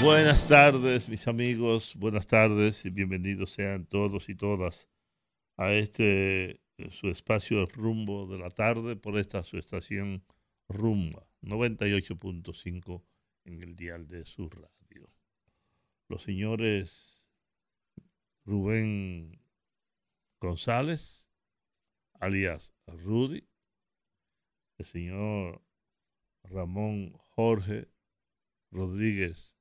Buenas tardes, mis amigos. Buenas tardes y bienvenidos sean todos y todas a este eh, su espacio rumbo de la tarde por esta su estación Rumba 98.5 en el dial de su radio. Los señores Rubén González, alias Rudy, el señor Ramón Jorge Rodríguez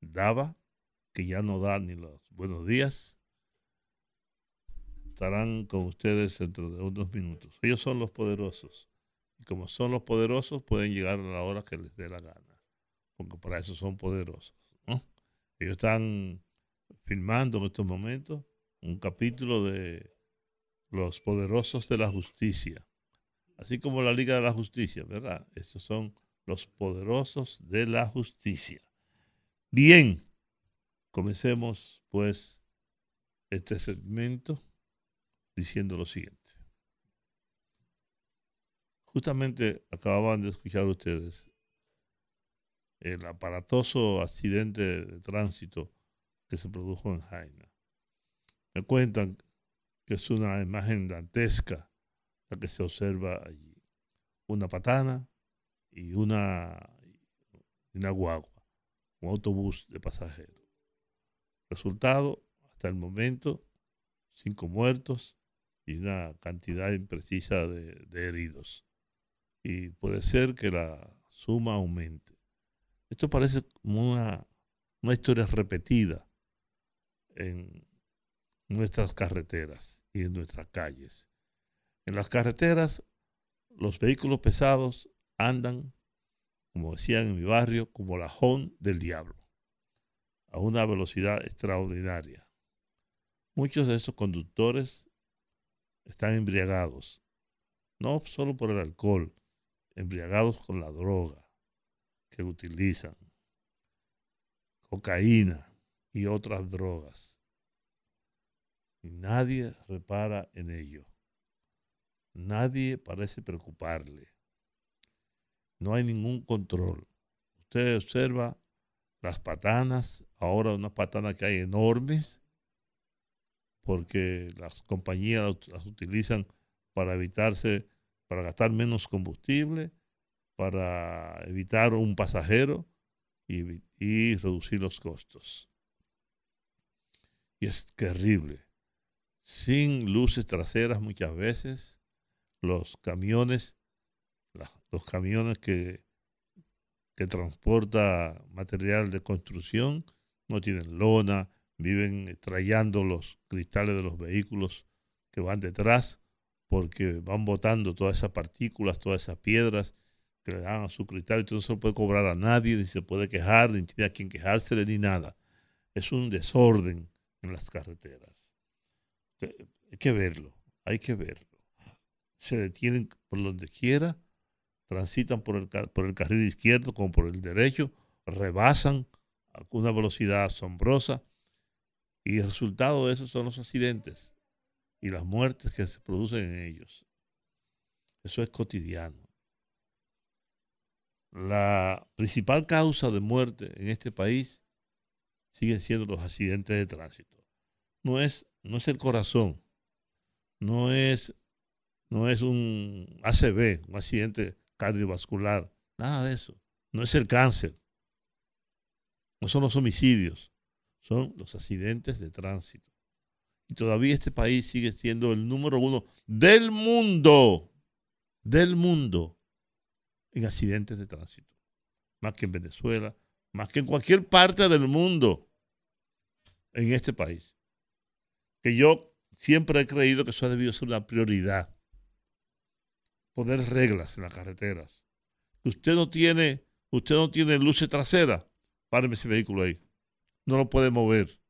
daba, que ya no da ni los buenos días, estarán con ustedes dentro de unos minutos. Ellos son los poderosos. Y como son los poderosos, pueden llegar a la hora que les dé la gana. Porque para eso son poderosos. Ellos están filmando en estos momentos un capítulo de los poderosos de la justicia. Así como la Liga de la Justicia, ¿verdad? Estos son los poderosos de la justicia. Bien, comencemos pues este segmento diciendo lo siguiente. Justamente acababan de escuchar ustedes el aparatoso accidente de tránsito que se produjo en Jaina. Me cuentan que es una imagen dantesca la que se observa allí. Una patana y una, una guagua un autobús de pasajeros. Resultado, hasta el momento, cinco muertos y una cantidad imprecisa de, heridos. Y puede ser que la suma aumente. Esto parece como una, una historia repetida en nuestras carreteras y en nuestras calles. En las carreteras, los vehículos pesados andan como decían en mi barrio, como la jón del diablo, a una velocidad extraordinaria. Muchos de esos conductores están embriagados, no solo por el alcohol, embriagados con la droga que utilizan, cocaína y otras drogas. Y nadie repara en ello. Nadie parece preocuparle no hay ningún control. Usted observa las patanas, ahora unas patanas que hay enormes, porque las compañías las utilizan para evitarse, para gastar menos combustible, para evitar un pasajero y, y reducir los costos. Y es terrible. Sin luces traseras muchas veces, los camiones los camiones que, que transporta material de construcción no tienen lona, viven extrayendo los cristales de los vehículos que van detrás porque van botando todas esas partículas, todas esas piedras que le dan a su cristal, entonces no se puede cobrar a nadie, ni se puede quejar, ni tiene a quien quejársele, ni nada. Es un desorden en las carreteras. Hay que verlo, hay que verlo. Se detienen por donde quiera transitan por el, por el carril izquierdo como por el derecho, rebasan a una velocidad asombrosa y el resultado de eso son los accidentes y las muertes que se producen en ellos. Eso es cotidiano. La principal causa de muerte en este país siguen siendo los accidentes de tránsito. No es, no es el corazón, no es, no es un ACV, un accidente cardiovascular, nada de eso. No es el cáncer, no son los homicidios, son los accidentes de tránsito. Y todavía este país sigue siendo el número uno del mundo, del mundo, en accidentes de tránsito. Más que en Venezuela, más que en cualquier parte del mundo, en este país. Que yo siempre he creído que eso ha debido ser una prioridad poner reglas en las carreteras. Usted no tiene, usted no tiene luces traseras, páreme ese vehículo ahí. No lo puede mover.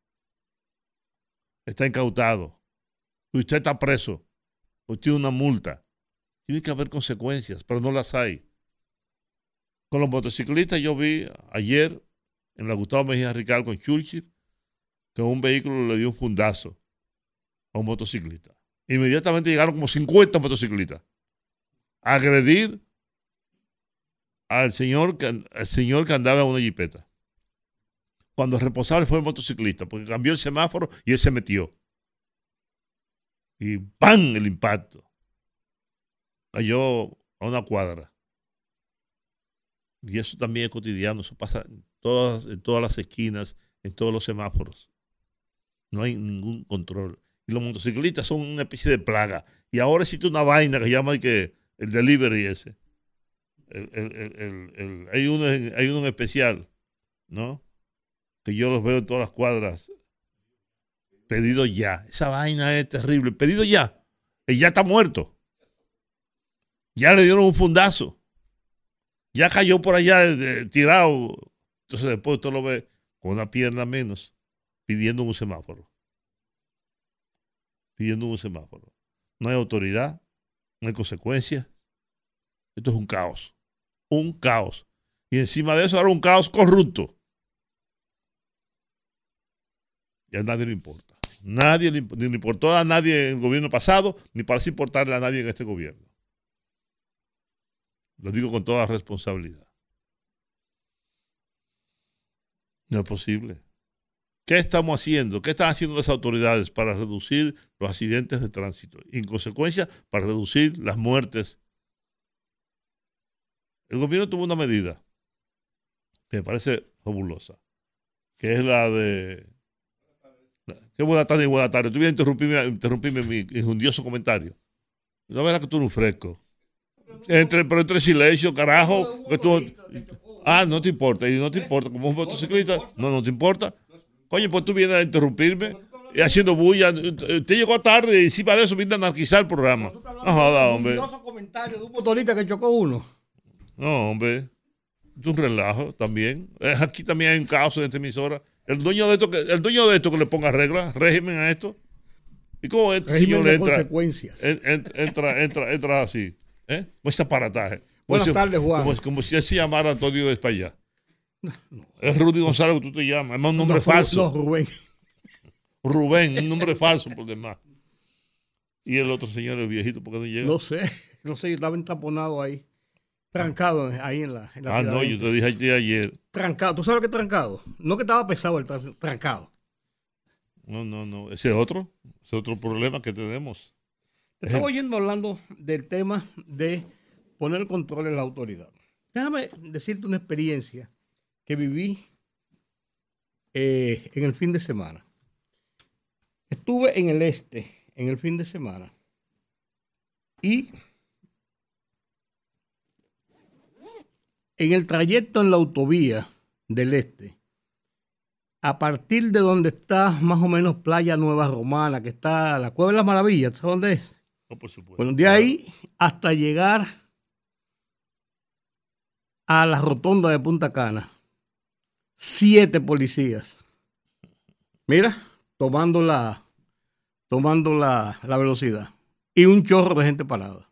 está incautado, usted está preso, usted tiene una multa. Tiene que haber consecuencias, pero no las hay. Con los motociclistas yo vi ayer en la Gustavo Mejía Rical con Churchill que un vehículo le dio un fundazo a un motociclista. Inmediatamente llegaron como 50 motociclistas agredir al señor que, al señor que andaba en una jipeta. Cuando el responsable fue el motociclista, porque cambió el semáforo y él se metió. Y ¡pam! el impacto. Cayó a una cuadra. Y eso también es cotidiano, eso pasa en todas, todas las esquinas, en todos los semáforos. No hay ningún control. Y los motociclistas son una especie de plaga. Y ahora existe una vaina que llama que el delivery ese. hay, uno, hay uno en especial, ¿no? Que yo los veo en todas las cuadras. Pedido ya. Esa vaina es terrible. Pedido ya. Él ya está muerto. Ya le dieron un fundazo. Ya cayó por allá eh, tirado. Entonces después usted lo ve con una pierna menos pidiendo un semáforo. Pidiendo un semáforo. No hay autoridad, no hay consecuencias. Esto es un caos. Un caos. Y encima de eso ahora un caos corrupto. Y a nadie le importa. Nadie le, ni le importó a nadie en el gobierno pasado, ni parece importarle a nadie en este gobierno. Lo digo con toda responsabilidad. No es posible. ¿Qué estamos haciendo? ¿Qué están haciendo las autoridades para reducir los accidentes de tránsito? Y en consecuencia, para reducir las muertes. El gobierno tuvo una medida que me parece fabulosa, que es la de... Qué buena tarde y buena tarde. Tú vienes a interrumpirme, mi injundioso comentario. No verás que tú eres fresco. Entre, pero entre silencio, carajo. Que tú, ah, no te importa. Y no te importa. Como un motociclista, no, no te importa. Coño, pues tú vienes a interrumpirme y haciendo bulla. Usted llegó tarde y encima de eso viene a anarquizar el programa. No joda, hombre. comentario de un motorista que chocó uno. No, hombre. Es un relajo también. Aquí también hay un caso en esta emisora. El dueño de esto que, el dueño de esto que le ponga reglas, régimen a esto. ¿Y cómo este señor le entra? Consecuencias. Entra, entra, entra así. ¿Eh? Ese aparataje. Buenas tardes, Juan. Como, si él se llamara Antonio de España. Es Rudy González que tú te llamas. Es un nombre falso. No, Rubén. Rubén, un nombre falso por demás. Y el otro señor, el viejito, ¿por qué no llega? No sé, no sé, estaba entaponado ahí. Trancado ahí en la. ah, no, yo te dije ayer. Trancado. ¿Tú sabes qué trancado? No que estaba pesado el trancado. No, no, no. Ese es otro. Ese es otro problema que tenemos. Te estaba oyendo hablando del tema de poner control en la autoridad. Déjame decirte una experiencia que viví eh, en el fin de semana. Estuve en el este en el fin de semana y en el trayecto en la autovía del este, a partir de donde está más o menos Playa Nueva Romana, que está la Cueva de las Maravillas, ¿sabes dónde es? Bueno, de ahí hasta llegar a la rotonda de Punta Cana siete policías. Mira, tomando la, tomando la, la velocidad. Y un chorro de gente parada.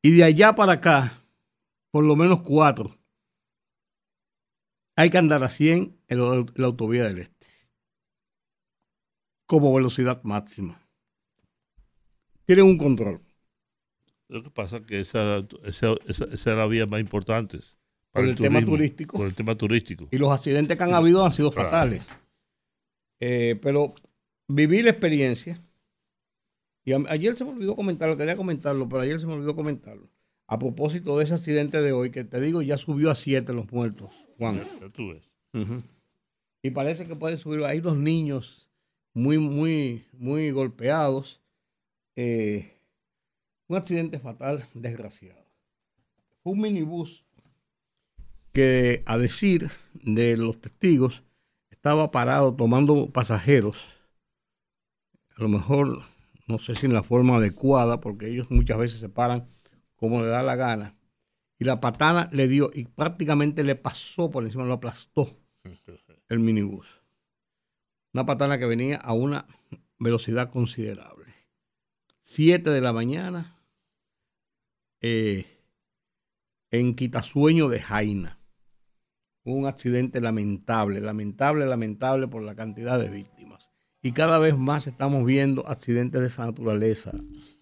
Y de allá para acá, por lo menos cuatro. Hay que andar a 100 en la autovía del este. Como velocidad máxima. Tienen un control. Lo que pasa es que esa, esa, la vía más importante por el, tema turístico. Por el tema turístico. Y los accidentes que han habido han sido fatales. Eh, pero viví la experiencia. Y ayer se me olvidó comentarlo, quería comentarlo, pero ayer se me olvidó comentarlo. A propósito de ese accidente de hoy, que te digo, ya subió a siete los muertos, Juan. tú ves. Y parece que puede subir. Hay dos niños muy, muy, muy golpeados. Eh, un accidente fatal, desgraciado. Fue un minibús que a decir de los testigos estaba parado tomando pasajeros, a lo mejor no sé si en la forma adecuada, porque ellos muchas veces se paran como le da la gana, y la patana le dio y prácticamente le pasó por encima, lo aplastó el minibús. Una patana que venía a una velocidad considerable. 7 de la mañana eh, en Quitasueño de Jaina. Un accidente lamentable, lamentable, lamentable por la cantidad de víctimas. Y cada vez más estamos viendo accidentes de esa naturaleza,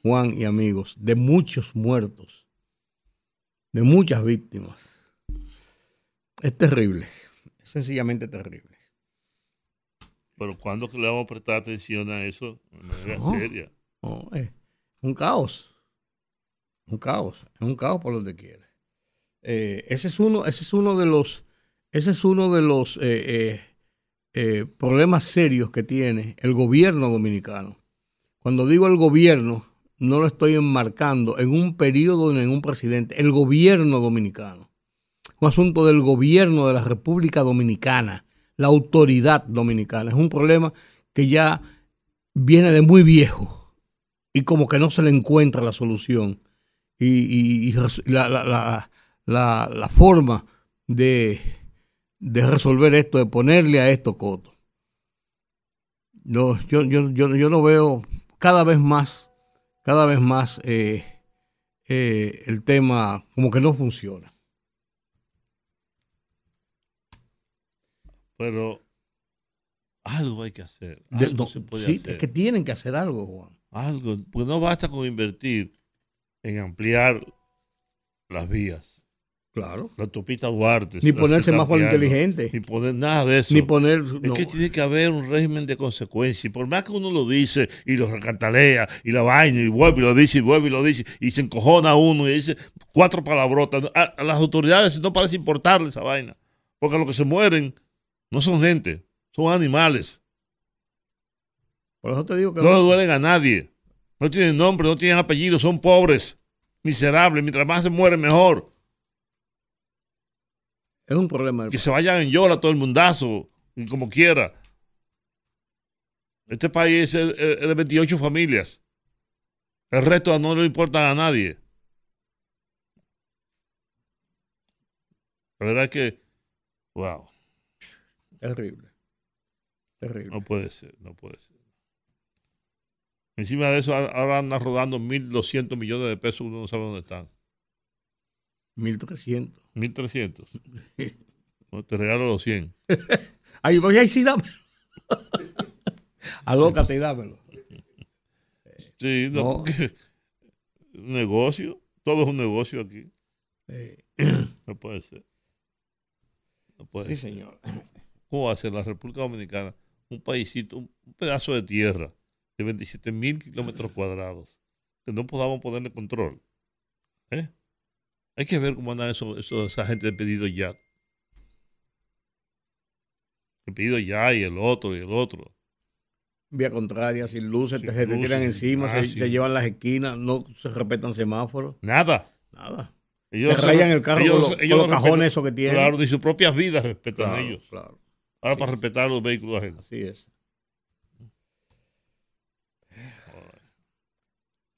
Juan y amigos, de muchos muertos, de muchas víctimas. Es terrible, es sencillamente terrible. Pero ¿cuándo le vamos a prestar atención a eso de manera seria? No, es un caos. Un caos. Es un caos por donde quiera. Eh, ese es uno, ese es uno de los, ese es uno de los eh, eh, problemas serios que tiene el gobierno dominicano. Cuando digo el gobierno, no lo estoy enmarcando en un periodo ni en un presidente, el gobierno dominicano. Un asunto del gobierno de la República Dominicana la autoridad dominicana. Es un problema que ya viene de muy viejo y como que no se le encuentra la solución y, la, forma de, resolver esto, de ponerle a esto coto. yo, yo, yo, lo veo cada vez más, cada vez más eh, eh, el tema como que no funciona. Pero algo hay que hacer. sí, es que tienen que hacer algo, Juan. Algo, pues no basta con invertir en ampliar las vías. Claro. La autopista Duarte. Ni ponerse más inteligente. Ni poner nada de eso. Ni poner. Es que tiene que haber un régimen de consecuencias. Y por más que uno lo dice y lo recantalea y la vaina y vuelve y lo dice y vuelve y lo dice y se encojona uno y dice cuatro palabrotas. A, a las autoridades no parece importarle esa vaina. Porque los que se mueren no son gente, son animales. Por eso te digo que no, le duelen a nadie. No tienen nombre, no tienen apellido, son pobres, miserables. Mientras más se mueren, mejor. Es un problema. Que se vayan en yola todo el mundazo, como quiera. Este país es, de 28 familias. El resto no le importa a nadie. La verdad es que, wow. Terrible. Terrible. No puede ser, no puede ser. Encima de eso, ahora andan rodando 1.200 millones de pesos, uno no sabe dónde están. 1.300. 1.300. no, te regalo los 100. Ay, voy a sí, dámelo. Alócate y dámelo. Sí, no, un negocio, todo es un negocio aquí. No puede ser. No puede sí, señor. ¿Cómo ser la República Dominicana? Un paísito, un pedazo de tierra de 27 mil kilómetros cuadrados que no podamos ponerle control. ¿Eh? Hay que ver cómo anda eso, eso, esa gente de pedido ya. El pedido ya y el otro y el otro. Vía contraria, sin luces, te, tiran encima, se, llevan las esquinas, no se respetan semáforos. Nada. Nada. Ellos te rayan el carro con, los, cajones que tienen. Claro, ni sus propias vidas respetan a ellos. Claro. Ahora para respetar los vehículos ajenos. Así es.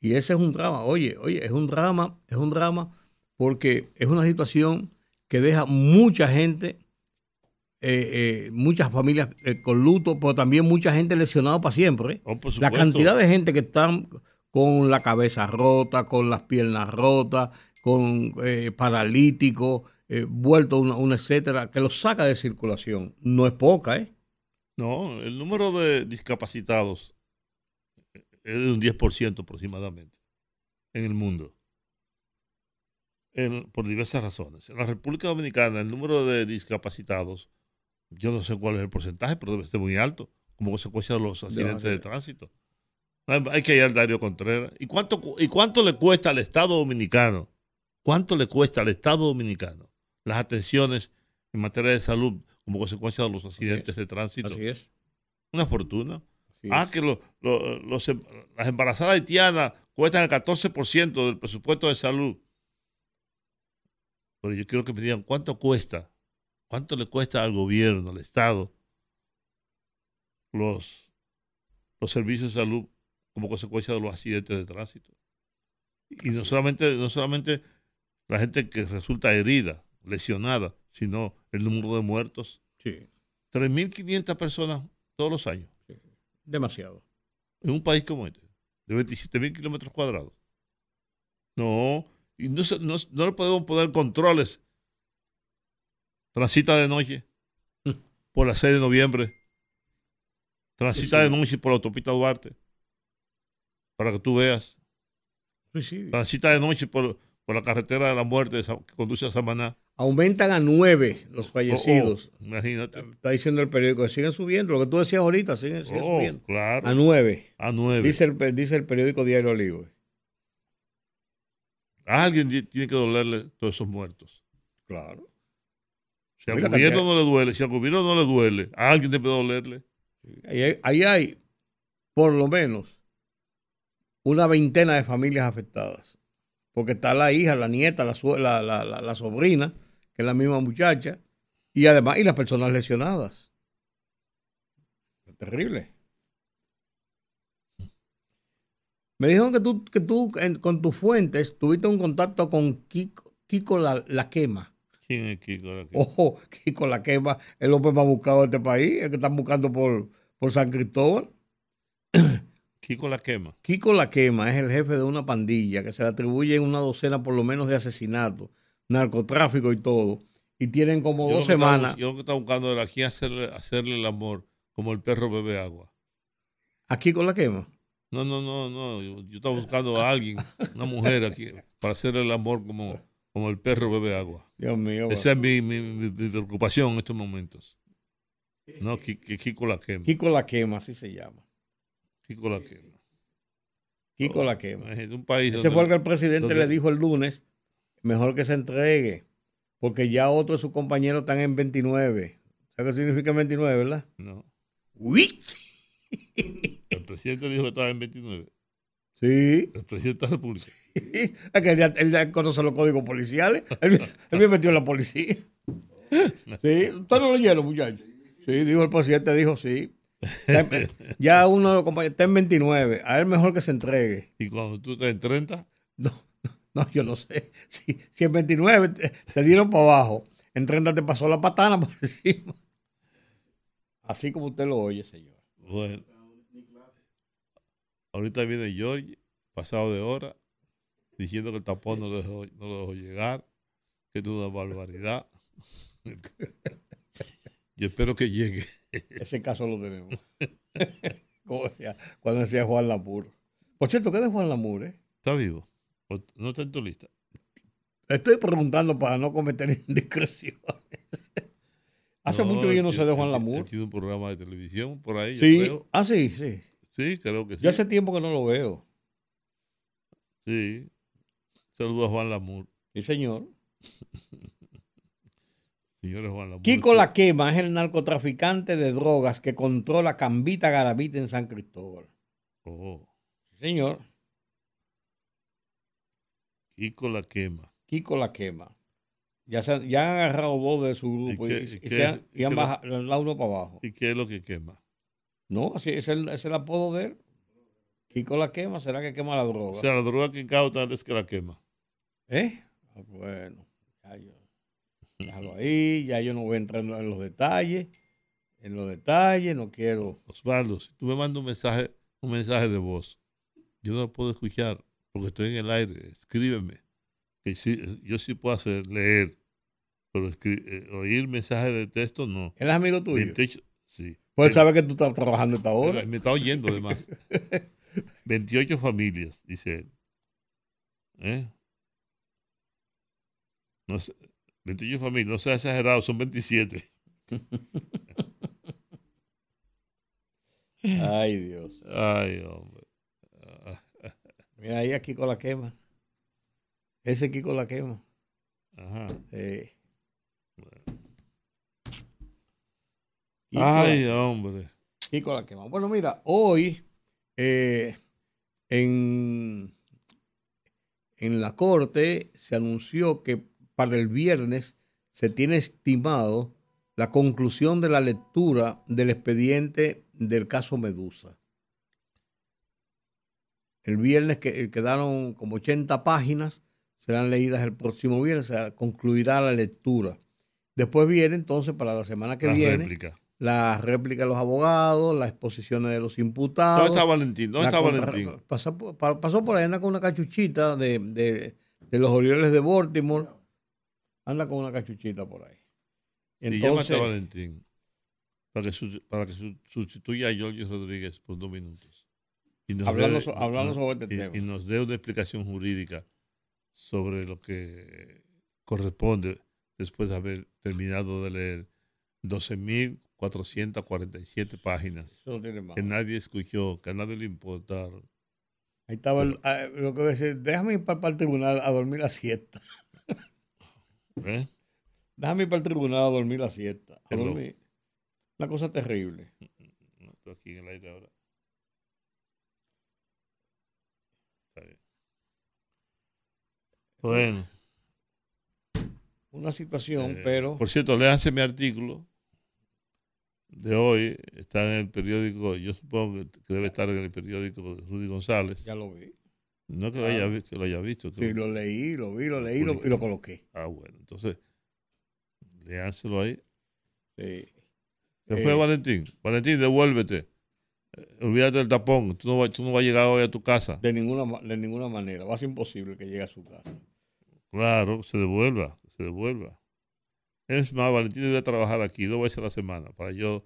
Y ese es un drama. Oye, oye, es un drama, es un drama porque es una situación que deja mucha gente, eh, eh, muchas familias eh, con luto, pero también mucha gente lesionada para siempre. Oh, la cantidad de gente que están con la cabeza rota, con las piernas rotas, con paralíticos, vuelto una, una, etcétera, que lo saca de circulación. No es poca, ¿eh? No, el número de discapacitados es de un 10% aproximadamente en el mundo. Por diversas razones. En la República Dominicana, el número de discapacitados, yo no sé cuál es el porcentaje, pero debe ser muy alto, como consecuencia de los accidentes de tránsito. Hay que ir al Dario Contreras. ¿Y cuánto, ¿Y cuánto le cuesta al Estado Dominicano? ¿Cuánto le cuesta al Estado Dominicano las atenciones en materia de salud como consecuencia de los accidentes de tránsito. Así es. Una fortuna. ah, que em, las embarazadas haitianas cuestan el 14% del presupuesto de salud. Pero yo quiero que me digan cuánto cuesta, cuánto le cuesta al gobierno, al Estado, los, los servicios de salud como consecuencia de los accidentes de tránsito. Y no solamente, no solamente la gente que resulta herida, lesionada, sino el número de muertos. Sí. 3.500 personas todos los años. Demasiado. En un país como este, de 27 mil kilómetros cuadrados. No, y no, no, no le podemos poner controles. Transita de noche por la 6 de noviembre. Transita de noche por la autopista Duarte. Para que tú veas. Suicidio. Transita de noche por, por la carretera de la muerte que conduce a Samaná. Aumentan a nueve los fallecidos. Oh, oh, imagínate. Está diciendo el periódico siguen subiendo. Lo que tú decías ahorita, siguen, siguen Oh, subiendo. claro. A nueve. A nueve. Dice el, dice el periódico Diario Libre. A alguien ti- tiene que dolerle todos esos muertos. Claro. Si al gobierno cantidad- no le duele, si al gobierno no le duele, a alguien debe dolerle. Ahí hay, ahí hay, por lo menos, una veintena de familias afectadas. Porque está la hija, la nieta, la- la sobrina, que es la misma muchacha, y además, y las personas lesionadas. Es terrible. Me dijeron que tú, que tú en- con tus fuentes tuviste un contacto con Kiko, Kiko la, la Quema. ¿Quién es Kiko? la que- Ojo, Kiko la Quema, el hombre más buscado de este país, el que están buscando por, por San Cristóbal. Kiko la quema. Kiko la Quema es el jefe de una pandilla que se le atribuye una docena por lo menos de asesinatos, narcotráfico y todo. Y tienen como Yo dos semanas. yo lo que estaba buscando era aquí hacerle, hacerle el amor como el perro bebe agua. ¿A Kiko la Quema? No, no, no, no. Yo, yo estaba buscando a alguien, una mujer aquí, para hacerle el amor como, como el perro bebe agua. Dios mío. Esa es mi, mi- mi- mi preocupación en estos momentos. No, que, que Kiko la quema. Kiko la Quema, así se llama. Kiko la quema. Kiko la Quema. Imagínate, un país Ese fue el que el presidente donde- le dijo el lunes, mejor que se entregue, porque ya otros de sus compañeros están en 29. ¿Sabes qué significa 29, verdad? No. ¡Uy! El presidente dijo que estaba en 29. Sí. El presidente de la República. Es que él ya, él ya conoce los códigos policiales. Él, él me metió en la policía. Sí, usted no lo llena, muchacho. Sí, dijo el presidente, dijo sí. Ya, ya uno de los compañeros está en 29. A él mejor que se entregue. Y cuando tú estás en 30, No, no, yo no sé. Si, si en 29 te, te dieron para abajo, en 30 te pasó la patana por encima. Así como usted lo oye, señor. bueno. Ahorita viene George, pasado de hora, diciendo que el tapón no lo dejó, no lo dejó llegar, que es una barbaridad. Yo espero que llegue. Ese caso lo tenemos. Como decía, cuando decía Juan Lamur. Por cierto, ¿qué de Juan Lamur, eh? ¿Está vivo? ¿O ¿No está en tu lista? Estoy preguntando para no cometer indiscreciones. Hace mucho que yo no sé de Juan él Lamur. Tiene un programa de televisión por ahí, yo Sí. creo. Ah, sí, sí. Sí, creo que sí. Yo hace tiempo que no lo veo. Sí. Saludos a Juan Lamour. Sí, señor. Señores Juan Lamour. Kiko La Quema es el narcotraficante de drogas que controla Cambita Garavita en San Cristóbal. Oh, Sí, señor. Kiko la quema. Kiko La Quema. Ya, se ya han agarrado dos de su grupo y, qué- y qué- se han, y han bajado dado uno para abajo. ¿Y qué es lo que quema? No, así es el, es el apodo de él. Kiko La Quema, ¿será que quema la O droga? sea, la droga que incauta es que la quema. ¿Eh? Ah, bueno, ya yo. Déjalo ahí, ya yo no voy a entrar en los detalles. En los detalles, no quiero. Osvaldo, si tú me mandas un mensaje, un mensaje de voz, yo no lo puedo escuchar porque estoy en el aire. Escríbeme. Que sí, yo sí puedo hacer, leer, pero eh, oír mensajes de texto no. ¿Él es amigo tuyo? 28, sí. Pues él sabe que tú estás trabajando esta hora. Me está oyendo además. 28 familias, dice él. ¿Eh? No sé, 28 familias, no sea exagerado, son 27. Ay, Dios. Ay, hombre. Mira ahí a Kiko la quema. Ese Kiko la quema. Ajá. Eh. La- Ay, hombre. Kiko la quema. Bueno, mira, hoy eh, en, en la corte se anunció que para el viernes se tiene estimado la conclusión de la lectura del expediente del caso Medusa. El viernes que, quedaron como 80 páginas, serán leídas el próximo viernes, se concluirá la lectura. Después viene entonces para la semana que La viene réplica. La réplica de los abogados, las exposiciones de los imputados. ¿Dónde está Valentín? ¿Dónde está Valentín? Pasó, pasó, por ahí, anda con una cachuchita de, de, de los Orioles de Baltimore. Anda con una cachuchita por ahí. Entonces, y a Valentín para que, para que sustituya a Jorge Rodríguez por dos minutos. Y nos hablando, dé, sobre este tema. Y nos dé una explicación jurídica sobre lo que corresponde después de haber terminado de leer 12.447 páginas que nadie escuchó, que a nadie le importaron. Ahí estaba ah, lo que decía, déjame ir para, el tribunal a dormir la siesta. ¿Eh? Déjame ir para el tribunal a dormir la siesta. A dormir. Una cosa terrible. No, estoy aquí en el aire ahora. Está bien. Bueno. Una situación, eh, pero. Por cierto, léanse mi artículo de hoy. Está en el periódico, yo supongo que debe estar en el periódico de Rudy González. Ya lo vi. No que, lo, haya, que lo haya visto. Sí, lo leí, lo vi, lo leí y lo coloqué. Ah, bueno. Entonces, léanselo ahí. Sí. ¿Qué fue eh, Valentín? Valentín, devuélvete. Eh, olvídate del tapón. Tú no, vas, tú no vas a llegar hoy a tu casa. De ninguna, de ninguna manera. Va a ser imposible que llegue a su casa. Claro, se devuelva, se devuelva. Es más, Valentín debería trabajar aquí dos veces a la semana para yo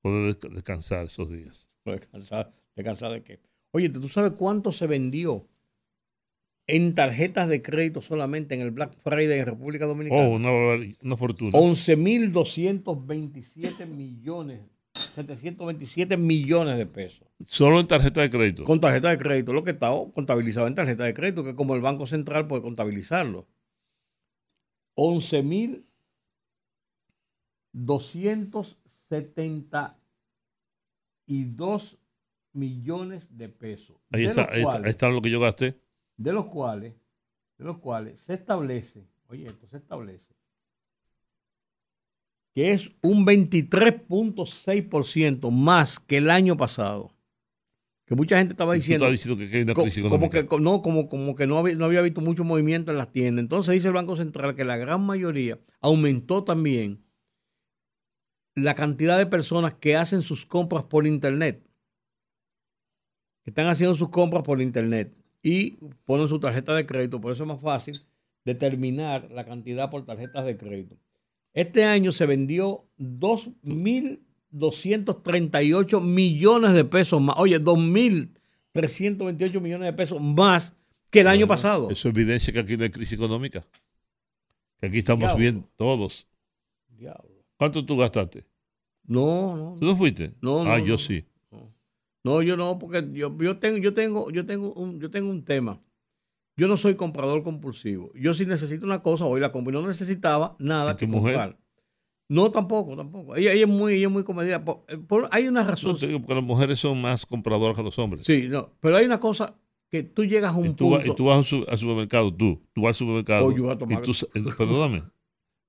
poder descansar esos días. ¿Descansar, descansar de qué? Oye, ¿tú sabes cuánto se vendió en tarjetas de crédito solamente en el Black Friday en República Dominicana. Oh, una, una fortuna. 11.227 millones, 727 millones de pesos. Solo en tarjeta de crédito. Con tarjeta de crédito, lo que está contabilizado en tarjeta de crédito, que como el Banco Central puede contabilizarlo. 11.272 millones de pesos. Ahí está, ahí está lo que yo gasté de los cuales, de los cuales se establece, oye, esto se establece, que es un 23.6% más que el año pasado. Que mucha gente estaba diciendo, que como, que no, como, como que no había, no había visto mucho movimiento en las tiendas. Entonces dice el Banco Central que la gran mayoría aumentó también la cantidad de personas que hacen sus compras por internet. Que están haciendo sus compras por internet y ponen su tarjeta de crédito. Por eso es más fácil determinar la cantidad por tarjetas de crédito. Este año se vendió 2.238 millones de pesos más. Oye, 2.328 millones de pesos más que el año pasado. Eso evidencia que aquí no hay crisis económica. Que aquí estamos bien todos. Diablo. ¿Cuánto tú gastaste? No, no. ¿Tú no fuiste? No, Ah, yo sí. No, yo no, porque yo, yo tengo, yo tengo, yo tengo un, yo tengo un tema. Yo no soy comprador compulsivo. Yo si necesito una cosa, hoy la compro. no necesitaba nada que comprar. No, tampoco, tampoco. Ella, es muy, ella es muy comedida. Eh, hay una razón. No, porque las mujeres son más compradoras que los hombres. Sí, no. Pero hay una cosa que tú llegas a un punto. y tú vas al supermercado, tú, tú vas al supermercado. O yo a tomar. Eh, perdóname,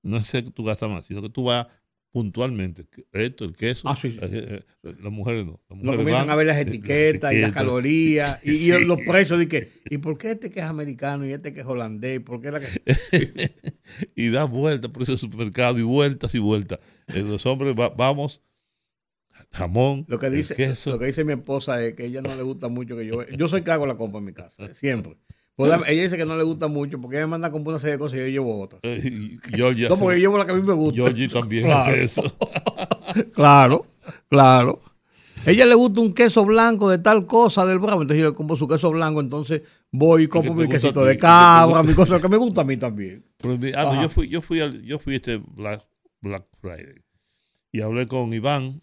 no es que tú gastas más, sino que tú vas puntualmente. Esto, el queso. Ah, sí, eh, eh, Las mujeres no. no comienzan a ver las etiquetas, y las calorías y, los precios. De que, ¿Y por qué este que es americano y este que es holandés? ¿Por qué la y da vueltas por ese supermercado y vueltas y vueltas. Eh, los hombres vamos jamón, lo que dice queso. Lo que dice mi esposa es que a ella no le gusta mucho que yo... Yo soy cago la compra en mi casa, siempre. Pues ella dice que no le gusta mucho porque ella me manda a comprar una serie de cosas y yo llevo otras. Eh, no, porque yo llevo la que a mí me gusta. Georgie también hace eso. claro, claro. ella le gusta un queso blanco de tal cosa del bravo, entonces yo le compro su queso blanco, entonces voy y compro mi quesito de cabra, mi cosa que me gusta a mí también. ah, yo fui, yo fui, al, yo fui este Black, Black Friday y hablé con Iván,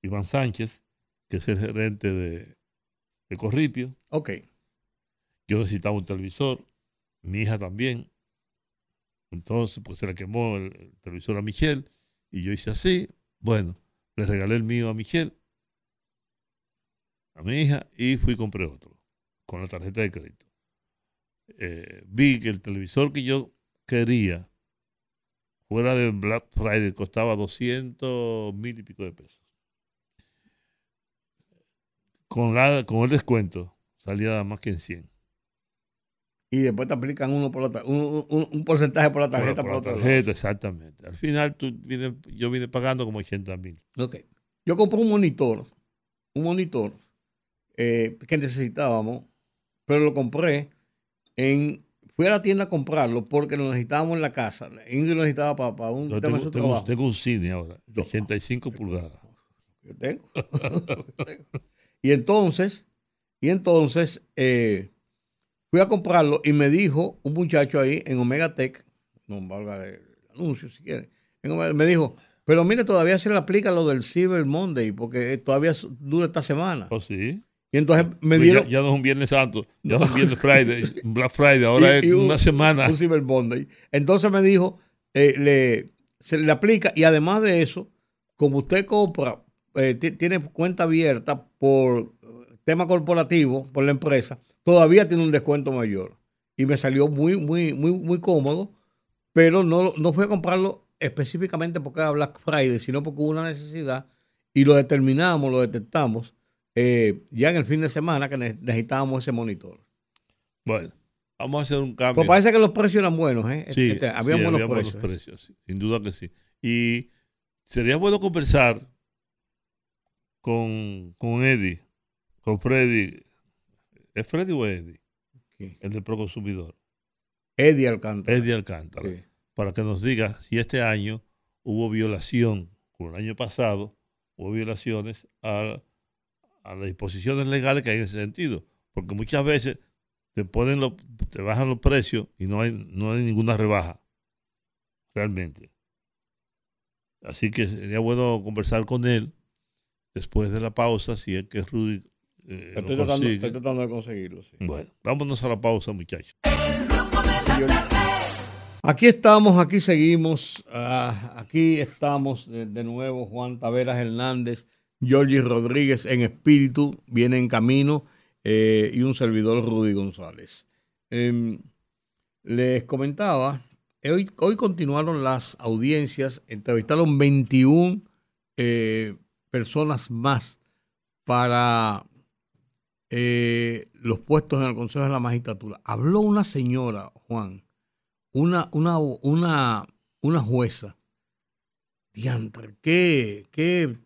Iván Sánchez, que es el gerente de, de Corripio. Ok yo necesitaba un televisor, mi hija también. Entonces, pues se le quemó el, televisor a Michelle y yo hice así. Bueno, le regalé el mío a Michelle, a mi hija, y fui y compré otro con la tarjeta de crédito. Eh, vi que el televisor que yo quería, fuera de Black Friday, costaba 200 mil y pico de pesos. Con, con el descuento salía más que en 100. Y después te aplican uno por la un, un, porcentaje por la tarjeta por, por, la tarjeta, exactamente. Al final tú yo vine pagando como 80 mil. Ok. Yo compré un monitor, un monitor eh, que necesitábamos, pero lo compré en fui a la tienda a comprarlo porque lo necesitábamos en la casa. Ingrid lo necesitaba para, un tema tengo, de su trabajo. Tengo un cine ahora, 85 pulgadas. Yo tengo. y entonces, y entonces eh, fui a comprarlo y me dijo un muchacho ahí en Omega Tech, no valga el anuncio si quiere, me dijo, pero mire, todavía se le aplica lo del Cyber Monday porque todavía dura esta semana. ¿Oh, sí? Y entonces me pues dieron. Ya, no es un Viernes Santo, ya no es un Viernes Friday, un Black Friday, ahora es una semana. Un Cyber Monday. Entonces me dijo, eh, le, se le aplica y además de eso, como usted compra, eh, tiene cuenta abierta por tema corporativo, por la empresa, todavía tiene un descuento mayor. Y me salió muy, muy, muy, muy cómodo, pero no, no fui a comprarlo específicamente porque era Black Friday, sino porque hubo una necesidad y lo determinamos, lo detectamos eh, ya en el fin de semana que necesitábamos ese monitor. Bueno, vamos a hacer un cambio. Pues parece que los precios eran buenos, ¿eh? Sí, este, había, buenos, precios, buenos precios. sin duda que sí. Y sería bueno conversar con, con Eddie, con Freddy. ¿Es Freddy o Eddie? El del Proconsumidor. Eddie Alcántara. Eddie Alcántara. Para que nos diga si este año hubo violación, como el año pasado, hubo violaciones a a las disposiciones legales que hay en ese sentido. Porque muchas veces te ponen lo, te bajan los precios y no hay, no hay ninguna rebaja. Realmente. Así que sería bueno conversar con él después de la pausa, si es que Rudy. Eh, estoy, tratando, estoy, tratando, de conseguirlo. Bueno, vámonos a la pausa, muchachos. Aquí estamos, aquí seguimos. Ah, aquí estamos de, de, nuevo, Juan Taveras Hernández Georgie Rodríguez en espíritu, viene en camino, eh, y un servidor Rudy González. Em, les comentaba, hoy, hoy continuaron las audiencias, entrevistaron 21 eh, personas más para eh, los puestos en el Consejo de la Magistratura. Habló una señora, Juan, una, una, una, una jueza. Diantre, qué, qué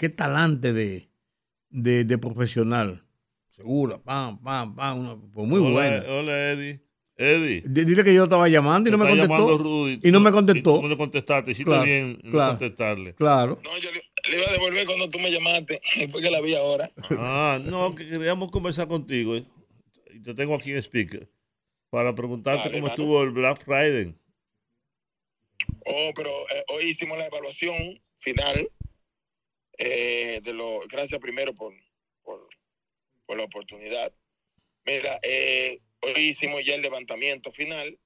qué talante de, de, profesional. Segura, pam, pam, pam. pues muy hola, buena. Hola, Eddie. Eddie. Dile que yo estaba llamando y no me contestó. Rudy, y no me contestó. No le contestaste. Hiciste claro, bien no contestarle. Claro. No, yo le, iba a devolver cuando tú me llamaste, después que la vi ahora. Ah, no, que queríamos conversar contigo. Y te tengo aquí en speaker. Para preguntarte cómo estuvo el Black Friday. Oh, pero eh, hoy hicimos la evaluación final eh, de lo, gracias primero por, por, la oportunidad. Mira, eh, hoy hicimos ya el levantamiento final.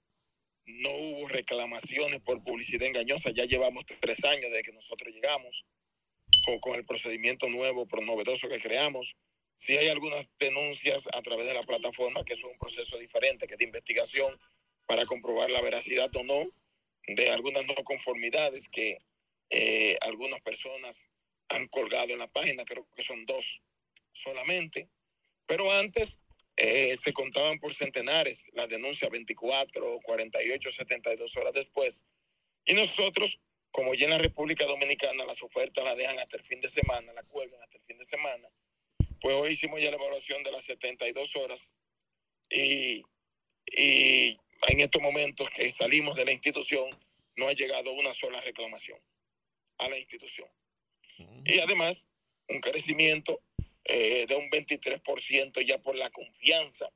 No hubo reclamaciones por publicidad engañosa. Ya llevamos tres años desde que nosotros llegamos con, con el procedimiento nuevo, pero novedoso que creamos. Si hay algunas denuncias a través de la plataforma, que es un proceso diferente que de investigación para comprobar la veracidad o no de algunas no conformidades que eh, algunas personas han colgado en la página, creo que son dos solamente. Pero antes eh, se contaban por centenares las denuncias 24, 48, 72 horas después. Y nosotros, como ya en la República Dominicana las ofertas las dejan hasta el fin de semana, la cuelgan hasta el fin de semana, pues hoy hicimos ya la evaluación de las 72 horas y, y en estos momentos que salimos de la institución no ha llegado una sola reclamación a la institución. Y además, un crecimiento eh, de un 23% ya por la confianza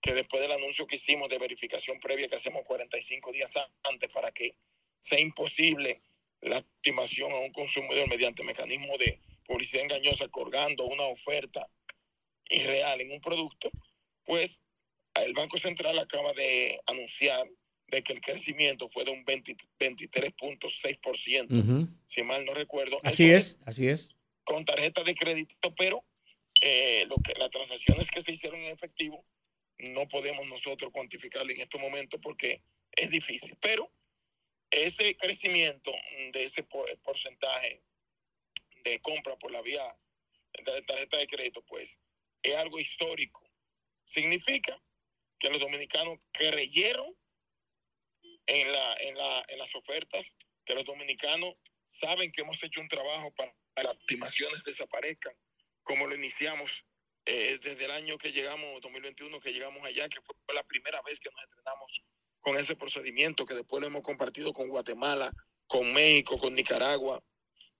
que después del anuncio que hicimos de verificación previa que hacemos 45 días antes para que sea imposible la estimación a un consumidor mediante mecanismo de publicidad engañosa colgando una oferta irreal en un producto, pues el Banco Central acaba de anunciar de que el crecimiento fue de un 23.6%, si mal no recuerdo. Así es, así es. Con tarjeta de crédito, pero eh, lo que, las transacciones que se hicieron en efectivo no podemos nosotros cuantificarlo en estos momentos porque es difícil. Pero ese crecimiento de ese porcentaje de compra por la vía de tarjeta de crédito, pues es algo histórico. Significa que los dominicanos creyeron en, la, en, la, en las ofertas, que los dominicanos saben que hemos hecho un trabajo para que las estimaciones desaparezcan, como lo iniciamos eh, desde el año que llegamos, 2021, que llegamos allá, que fue la primera vez que nos entrenamos con ese procedimiento, que después lo hemos compartido con Guatemala, con México, con Nicaragua,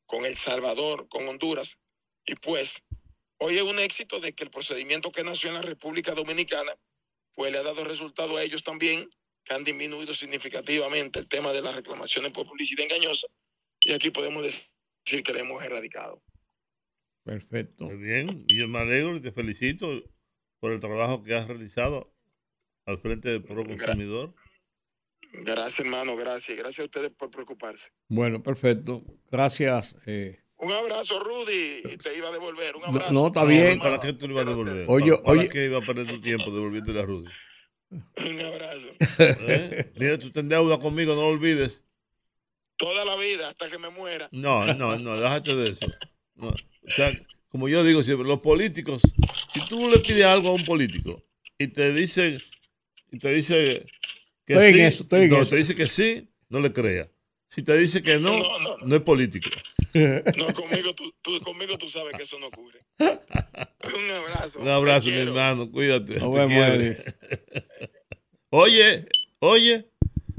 con El Salvador, con Honduras. Y pues, hoy es un éxito de que el procedimiento que nació en la República Dominicana, pues le ha dado resultado a ellos también, que han disminuido significativamente el tema de las reclamaciones por publicidad engañosa. Y aquí podemos decir que le hemos erradicado. Perfecto. Muy bien, y yo me alegro y te felicito por el trabajo que has realizado al frente del Pro Consumidor. Gracias, hermano, gracias. Gracias a ustedes por preocuparse. Bueno, perfecto. Gracias. Eh. Un abrazo, Rudy. Y te iba a devolver. Un abrazo. No, no está bien. ¿Para qué tú le ibas a devolver? Oye, ¿Para, para oye. qué iba a perder tu tiempo devolviéndole a Rudy? Un abrazo. ¿Eh? Mira, tú ten deuda conmigo, no lo olvides. Toda la vida, hasta que me muera. No, no, no, déjate de eso. No. O sea, como yo digo siempre, los políticos, si tú le pides algo a un político y te dice, y te dice que Estoy en eso, estoy en no, eso. te dice que sí, no le creas. Si te dice que no, No, no, no. no es político. No, conmigo tú, tú- conmigo tú sabes que eso no ocurre. Un abrazo. Un abrazo, mi hermano, cuídate. No te me quiero. mueres. Oye, oye.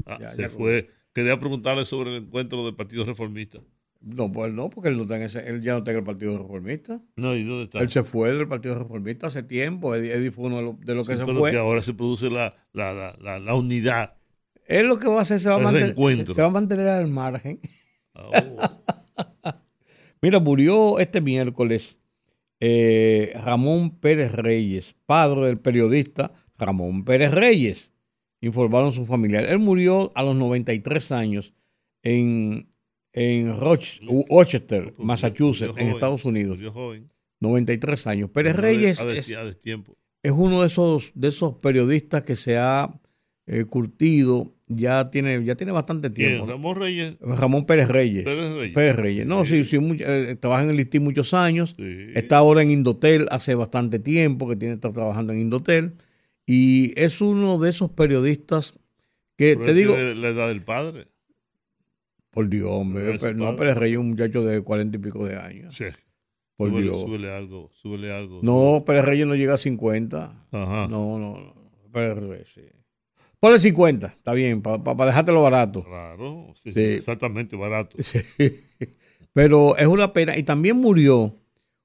Ah, Ya, se ya fue. Quería preguntarle sobre el encuentro del Partido Reformista. No, pues no, porque él, no está en ese- él ya no está en el Partido Reformista. No, ¿y dónde está? Él se fue del Partido Reformista hace tiempo. Eddie, Eddie fue uno de los de los que Sí, se pero fue. que ahora se produce la, la, la, la, la unidad. Él lo que va a hacer se va a, mantener, se va a mantener al margen. Oh, Mira, murió este miércoles eh, Ramón Pérez Reyes, padre del periodista Ramón Pérez Reyes, informaron sus familiares. Él murió a los 93 años en, en Roch- Rochester, Massachusetts, en Estados Unidos. joven. 93 años. Pérez Reyes a, es, des- a es uno de esos, de esos periodistas que se ha eh, curtido, ya tiene, ya tiene bastante tiempo. Ramón Reyes. Ramón Pérez Reyes. Pérez Reyes. Pérez Reyes. No, sí, Sí. sí, mucho- eh, trabaja en el listín muchos años. Sí. Está ahora en Indotel hace bastante tiempo que tiene está trabajando en Indotel. Y es uno de esos periodistas que, Pero te digo, la edad del padre. Por Dios, hombre, Pero no, padre. Pérez Reyes es un muchacho de cuarenta y pico de años. Sí. Por súbele, Dios. súbele algo, súbele algo. No, Pérez Reyes no llega a 50. Ajá. No, no, no. Pérez Reyes, sí. Ponle 50, está bien, para dejártelo barato. Claro, sí, Sí. exactamente barato. Pero es una pena. Y también murió,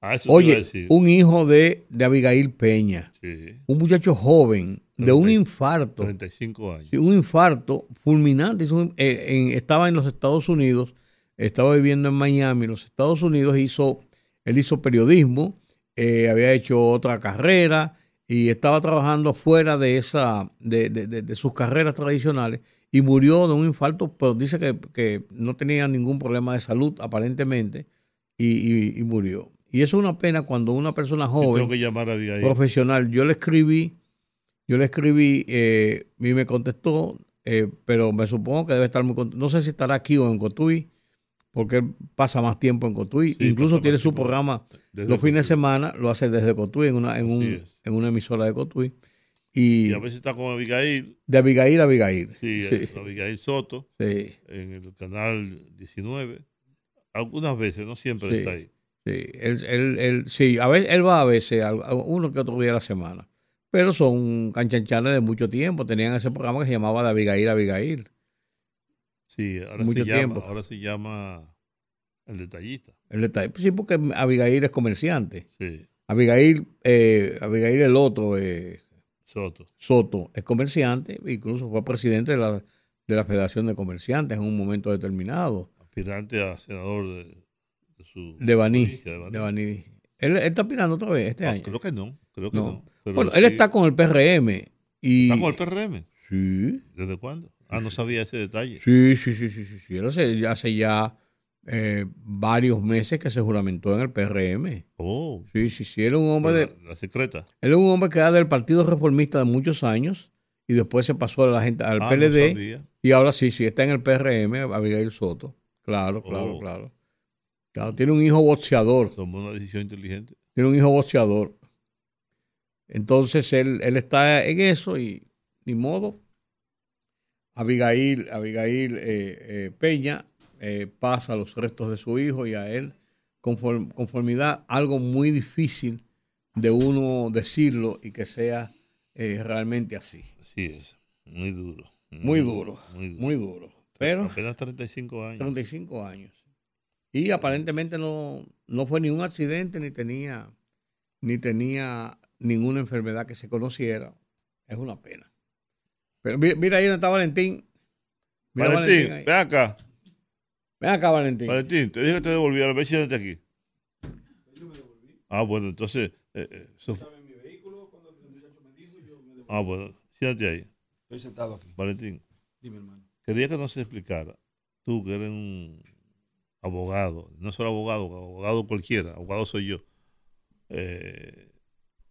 Ah, eso oye, un hijo de, de Abigail Peña. Sí, Un muchacho joven, de un 36, infarto. 35 años. Un infarto fulminante. Eh, estaba en los Estados Unidos, estaba viviendo en Miami, en los Estados Unidos, hizo, él hizo periodismo, eh, había hecho otra carrera y estaba trabajando fuera de esa, de, de- de- de sus carreras tradicionales y murió de un infarto, pero dice que, que no tenía ningún problema de salud aparentemente y, y- y murió. Y eso es una pena cuando una persona joven tengo que llamar a Abigail. profesional. Yo le escribí, yo le escribí eh, y me contestó, eh, pero me supongo que debe estar muy contento. No sé si estará aquí o en Cotuí, porque él pasa más tiempo en Cotuí. Sí, Incluso tiene su programa los fines de semana, lo hace desde Cotuí, en una, en un, en una emisora de Cotuí. Y Y a veces está con Abigail. de Abigail a Abigail. Sí, Sí. Abigail Soto. Sí, en el canal 19. Algunas veces, no siempre Sí. está ahí. sí. Él, él- él- sí, a veces, él va a veces, uno que otro día a la semana. Pero son canchanchanes de mucho tiempo. Tenían ese programa que se llamaba de Abigail a Abigail. Sí, ahora Mucho se llama, tiempo. ahora se llama el detallista. El detalle. Sí, porque Abigail es comerciante. Sí, Abigail, eh, Abigail el otro, eh, Soto. Soto, es comerciante, incluso fue presidente de la, de la Federación de Comerciantes en un momento determinado, Aspirante a senador de, de su de Baní. provincia, de Baní. De Baní. Él, él está aspirando otra vez este Ah, año. creo que no, creo que No. no. Pero Bueno, sí, él está con el PRM. Y, ¿Está con el PRM. Sí, ¿Desde cuándo? Ah, no sabía ese detalle. sí, sí, sí, sí, sí, sí. Él hace, hace ya eh, varios meses que se juramentó en el PRM. Oh, Sí, sí, sí. Él es un hombre de, la, la secreta. Él es un hombre que era del Partido Reformista de muchos años y después se pasó a la gente, al Ah, PLD y ahora sí, sí, está en el PRM, Abigail Soto. Claro, claro, Oh. claro. Claro, tiene un hijo boxeador, Tomó una decisión inteligente. tiene un hijo boxeador. Entonces él, él está en eso y ni modo. Abigail, Abigail eh, eh, Peña eh, pasa los restos de su hijo y a él conform- conformidad, algo muy difícil de uno decirlo y que sea eh, realmente así. Así es. Muy duro. Muy duro, Muy duro. muy duro. Pero Apenas 35 años. 35 años. Y aparentemente no, no fue ni un accidente, ni tenía, ni tenía ninguna enfermedad que se conociera. Es una pena. Pero mira, mira ahí donde está Valentín. Mira Valentín, ven acá. Ven acá, Valentín. Valentín, te dije que te devolviera. Ve, siéntate aquí. Ah, bueno, entonces. eh, eh, eso- Ah, bueno, siéntate ahí. Estoy sentado aquí. Valentín, Dime, hermano. quería que nos explicara, tú que eres un abogado, no solo abogado, abogado cualquiera, abogado soy yo. Eh,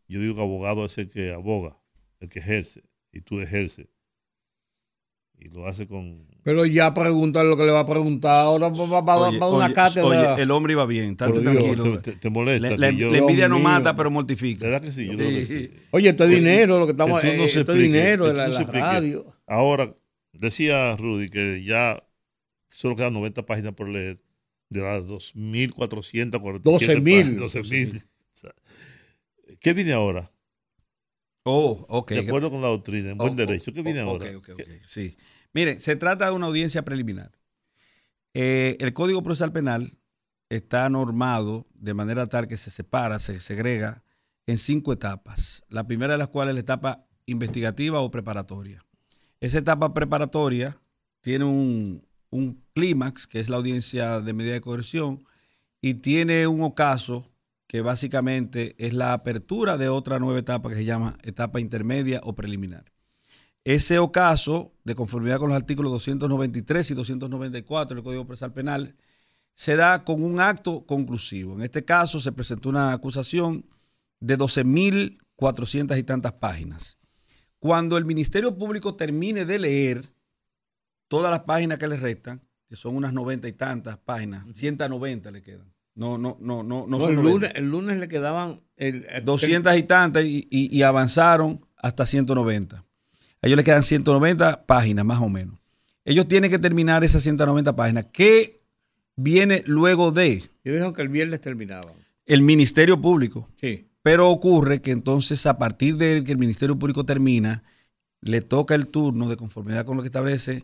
yo digo que abogado es el que aboga, el que ejerce, y tú ejerces. Y lo hace con... Pero ya preguntar lo que le va a preguntar. Ahora va, va- Oye, va a una oye, cátedra. oye, el hombre iba bien, tanto Dios, tranquilo. te, molesta. La, yo- envidia no mío. mata, pero mortifica. ¿Verdad que sí? Yo creo que sí. Oye, esto es dinero, lo que estamos. Que no eh, esto es explique, dinero en la, no radio. Ahora, decía Rudy que ya solo quedan 90 páginas por leer de las 2.447 12.000. 12.000. ¿Qué viene ahora? Oh, ok. De acuerdo con la doctrina, en buen Oh, derecho. ¿Qué oh, viene oh, ahora? ok, ok, ok, Sí. Mire, se trata de una audiencia preliminar. Eh, el Código Procesal Penal está normado de manera tal que se separa, se segrega en cinco etapas. La primera de las cuales es la etapa investigativa o preparatoria. Esa etapa preparatoria tiene un, un clímax, que es la audiencia de medida de coerción, y tiene un ocaso que básicamente es la apertura de otra nueva etapa que se llama etapa intermedia o preliminar. Ese ocaso, de conformidad con los artículos 293 y 294 del Código Procesal Penal, se da con un acto conclusivo. En este caso se presentó una acusación de 12.400 y tantas páginas. Cuando el Ministerio Público termine de leer todas las páginas que le restan, que son unas 90 y tantas páginas, 190 le quedan. No, no, no, no, no, el, 90. lunes, el lunes le quedaban. El, el- 200 y tantas y, y- y avanzaron hasta 190. A ellos les quedan 190 páginas más o menos. Ellos tienen que terminar esas 190 páginas. ¿Qué viene luego de Ellos dijeron que el viernes terminaban. el Ministerio Público? Sí. Pero ocurre que entonces a partir de que el Ministerio Público termina, le toca el turno de conformidad con lo que establece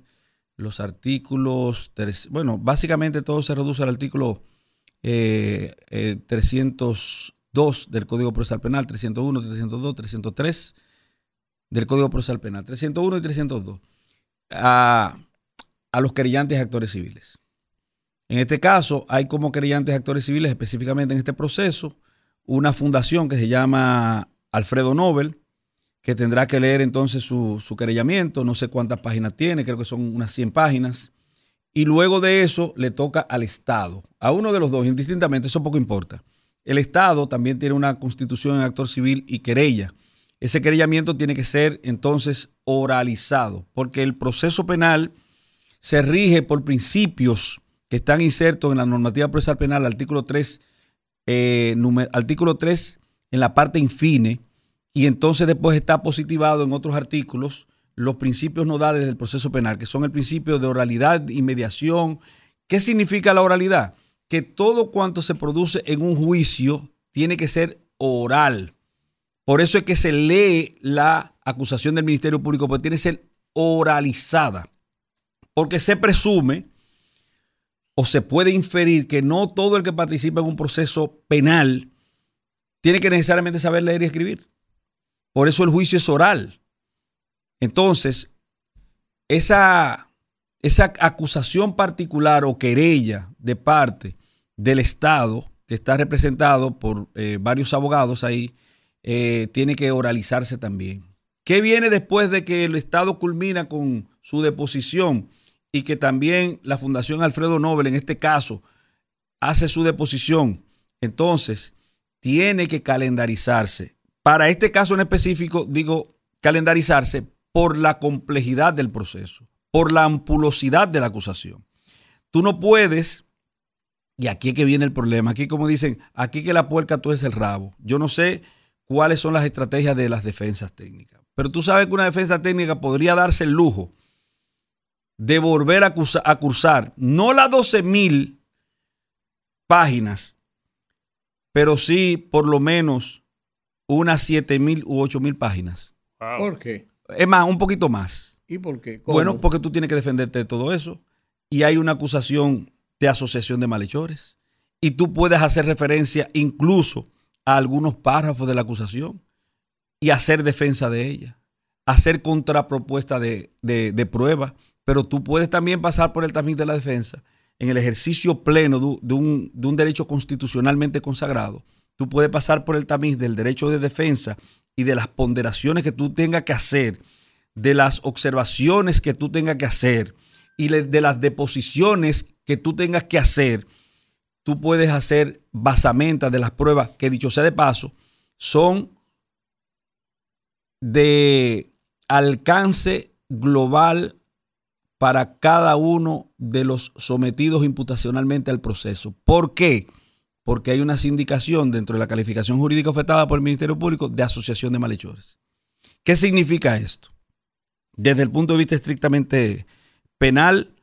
los artículos, tres- bueno, básicamente todo se reduce al artículo eh, eh, 302 del Código Procesal Penal, 301, 302, 303 del Código Procesal Penal, 301 y 302, a, a los querellantes y actores civiles. En este caso, hay como querellantes y actores civiles específicamente en este proceso una fundación que se llama Alfredo Nobel, que tendrá que leer entonces su, su querellamiento, no sé cuántas páginas tiene, creo que son unas 100 páginas, y luego de eso le toca al Estado, a uno de los dos, indistintamente, eso poco importa. El Estado también tiene una constitución en actor civil y querella. Ese querellamiento tiene que ser entonces oralizado, porque el proceso penal se rige por principios que están insertos en la normativa procesal penal, artículo 3, eh, numer- artículo 3 en la parte infine, y entonces después está positivado en otros artículos los principios nodales del proceso penal, que son el principio de oralidad y mediación. ¿Qué significa la oralidad? Que todo cuanto se produce en un juicio tiene que ser oral. Por eso es que se lee la acusación del Ministerio Público, porque tiene que ser oralizada. Porque se presume o se puede inferir que no todo el que participa en un proceso penal tiene que necesariamente saber leer y escribir. Por eso el juicio es oral. Entonces, esa, esa acusación particular o querella de parte del Estado, que está representado por eh, varios abogados ahí, eh, tiene que oralizarse también. ¿Qué viene después de que el Estado culmina con su deposición y que también la Fundación Alfredo Nobel, en este caso, hace su deposición? Entonces, tiene que calendarizarse. Para este caso en específico, digo calendarizarse por la complejidad del proceso, por la ampulosidad de la acusación. Tú no puedes, y aquí es que viene el problema, aquí como dicen, aquí que la puerca tú es el rabo. Yo no sé cuáles son las estrategias de las defensas técnicas, Pero tú sabes que una defensa técnica podría darse el lujo de volver a, a cursar, no las 12 mil páginas, pero sí por lo menos unas 7 mil u 8 mil páginas. ¿Por qué? Es más, un poquito más. ¿Y por qué? Bueno, porque tú tienes que defenderte de todo eso. Y hay una acusación de asociación de malhechores. Y tú puedes hacer referencia incluso a algunos párrafos de la acusación y hacer defensa de ella, hacer contrapropuesta de, de, prueba. Pero tú puedes también pasar por el tamiz de la defensa en el ejercicio pleno de un, de un derecho constitucionalmente consagrado. Tú puedes pasar por el tamiz del derecho de defensa y de las ponderaciones que tú tengas que hacer, de las observaciones que tú tengas que hacer y de las deposiciones que tú tengas que hacer, tú puedes hacer basamentas de las pruebas que, dicho sea de paso, son de alcance global para cada uno de los sometidos imputacionalmente al proceso. ¿Por qué? porque hay una sindicación dentro de la calificación jurídica ofertada por el Ministerio Público de asociación de malhechores. ¿Qué significa esto? Desde el punto de vista estrictamente penal,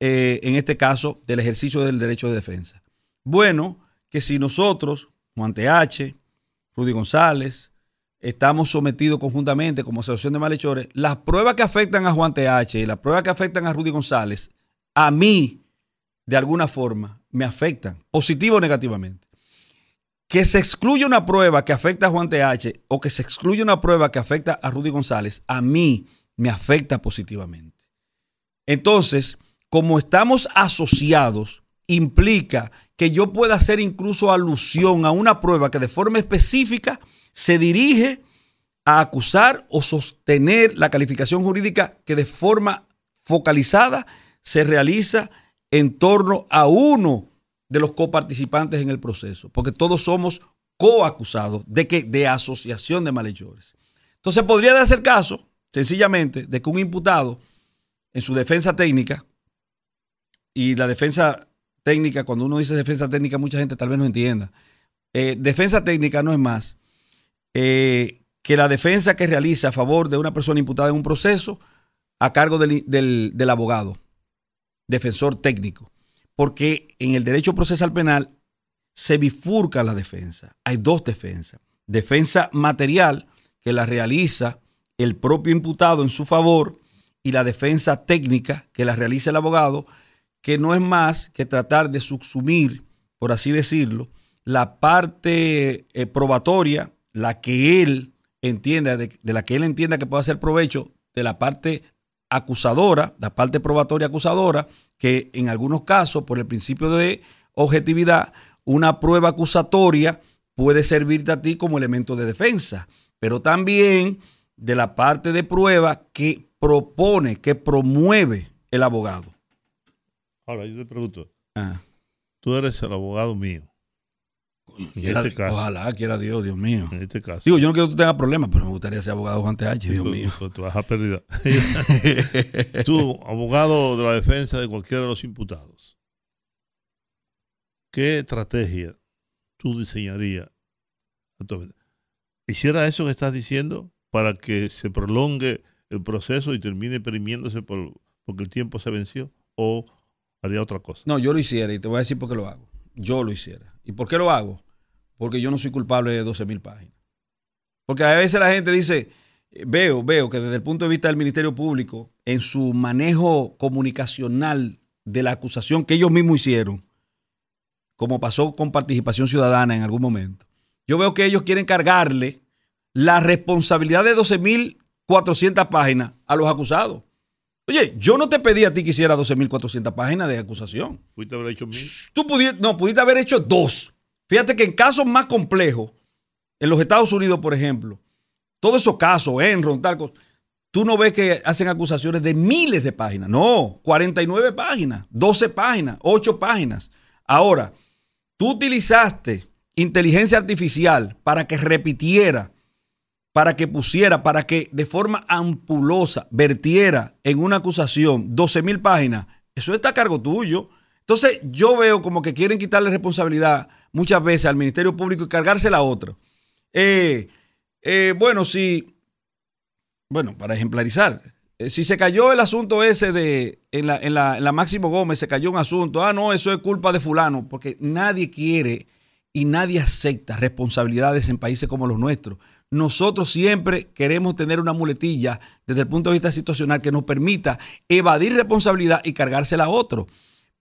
eh, en este caso, del ejercicio del derecho de defensa. Bueno, que si nosotros, Juan TH, Rudy González, estamos sometidos conjuntamente como asociación de malhechores, las pruebas que afectan a Juan TH y las pruebas que afectan a Rudy González, a mí, de alguna forma, me afectan, positivo o negativamente. Que se excluya una prueba que afecta a Juan TH o que se excluya una prueba que afecta a Rudy González, a mí me afecta positivamente. Entonces, como estamos asociados, implica que yo pueda hacer incluso alusión a una prueba que de forma específica se dirige a acusar o sostener la calificación jurídica que de forma focalizada se realiza en torno a uno de los coparticipantes en el proceso, porque todos somos coacusados de que de asociación de malhechores. Entonces podría darse el caso, sencillamente, de que un imputado en su defensa técnica, y la defensa técnica, cuando uno dice defensa técnica, mucha gente tal vez no entienda. Eh, defensa técnica no es más eh, que la defensa que realiza a favor de una persona imputada en un proceso a cargo del abogado defensor técnico, porque en el derecho procesal penal se bifurca la defensa. Hay dos defensas. Defensa material, que la realiza el propio imputado en su favor, y la defensa técnica, que la realiza el abogado, que no es más que tratar de subsumir, por así decirlo, la parte eh, probatoria, la que él entienda, de, de, la que él entienda que pueda hacer provecho de la parte acusadora, la parte probatoria acusadora, que en algunos casos, por el principio de objetividad, una prueba acusatoria puede servirte a ti como elemento de defensa, pero también de la parte de prueba que propone, que promueve el abogado. Ahora, yo te pregunto, ah. tú eres el abogado mío. Este ojalá quiera Dios, Dios mío. En este caso. Digo, yo no quiero que tú tengas problemas, pero me gustaría ser abogado Juan TH, Dios mío. tú vas a perder. tú, abogado de la defensa de cualquiera de los imputados, ¿qué estrategia tú diseñarías? ¿Hiciera eso que estás diciendo para que se prolongue el proceso y termine perimiéndose por, porque el tiempo se venció? ¿O haría otra cosa? No, yo lo hiciera y te voy a decir por qué lo hago. Yo lo hiciera. ¿Y por qué lo hago? porque yo no soy culpable de 12 mil páginas. Porque a veces la gente dice, veo, veo que desde el punto de vista del Ministerio Público, en su manejo comunicacional de la acusación que ellos mismos hicieron, como pasó con participación ciudadana en algún momento, yo veo que ellos quieren cargarle la responsabilidad de 12.400 páginas a los acusados. Oye, yo no te pedí a ti que hiciera 12.400 páginas de acusación. Pudiste haber hecho mil. Tú pudiste, no, pudiste haber hecho dos. Fíjate que en casos más complejos, en los Estados Unidos, por ejemplo, todos esos casos, Enron, tal cosa, tú no ves que hacen acusaciones de miles de páginas. No, 49 páginas, 12 páginas, 8 páginas. Ahora, tú utilizaste inteligencia artificial para que repitiera, para que pusiera, para que de forma ampulosa vertiera en una acusación 12 mil páginas. Eso está a cargo tuyo. Entonces, yo veo como que quieren quitarle responsabilidad muchas veces al Ministerio Público y cargarse la otra. Eh, eh, bueno, si bueno, para ejemplarizar, eh, si se cayó el asunto ese de, en la, en, la, en la Máximo Gómez, se cayó un asunto, ah, no, eso es culpa de fulano, porque nadie quiere y nadie acepta responsabilidades en países como los nuestros. Nosotros siempre queremos tener una muletilla desde el punto de vista situacional que nos permita evadir responsabilidad y cargársela a otro.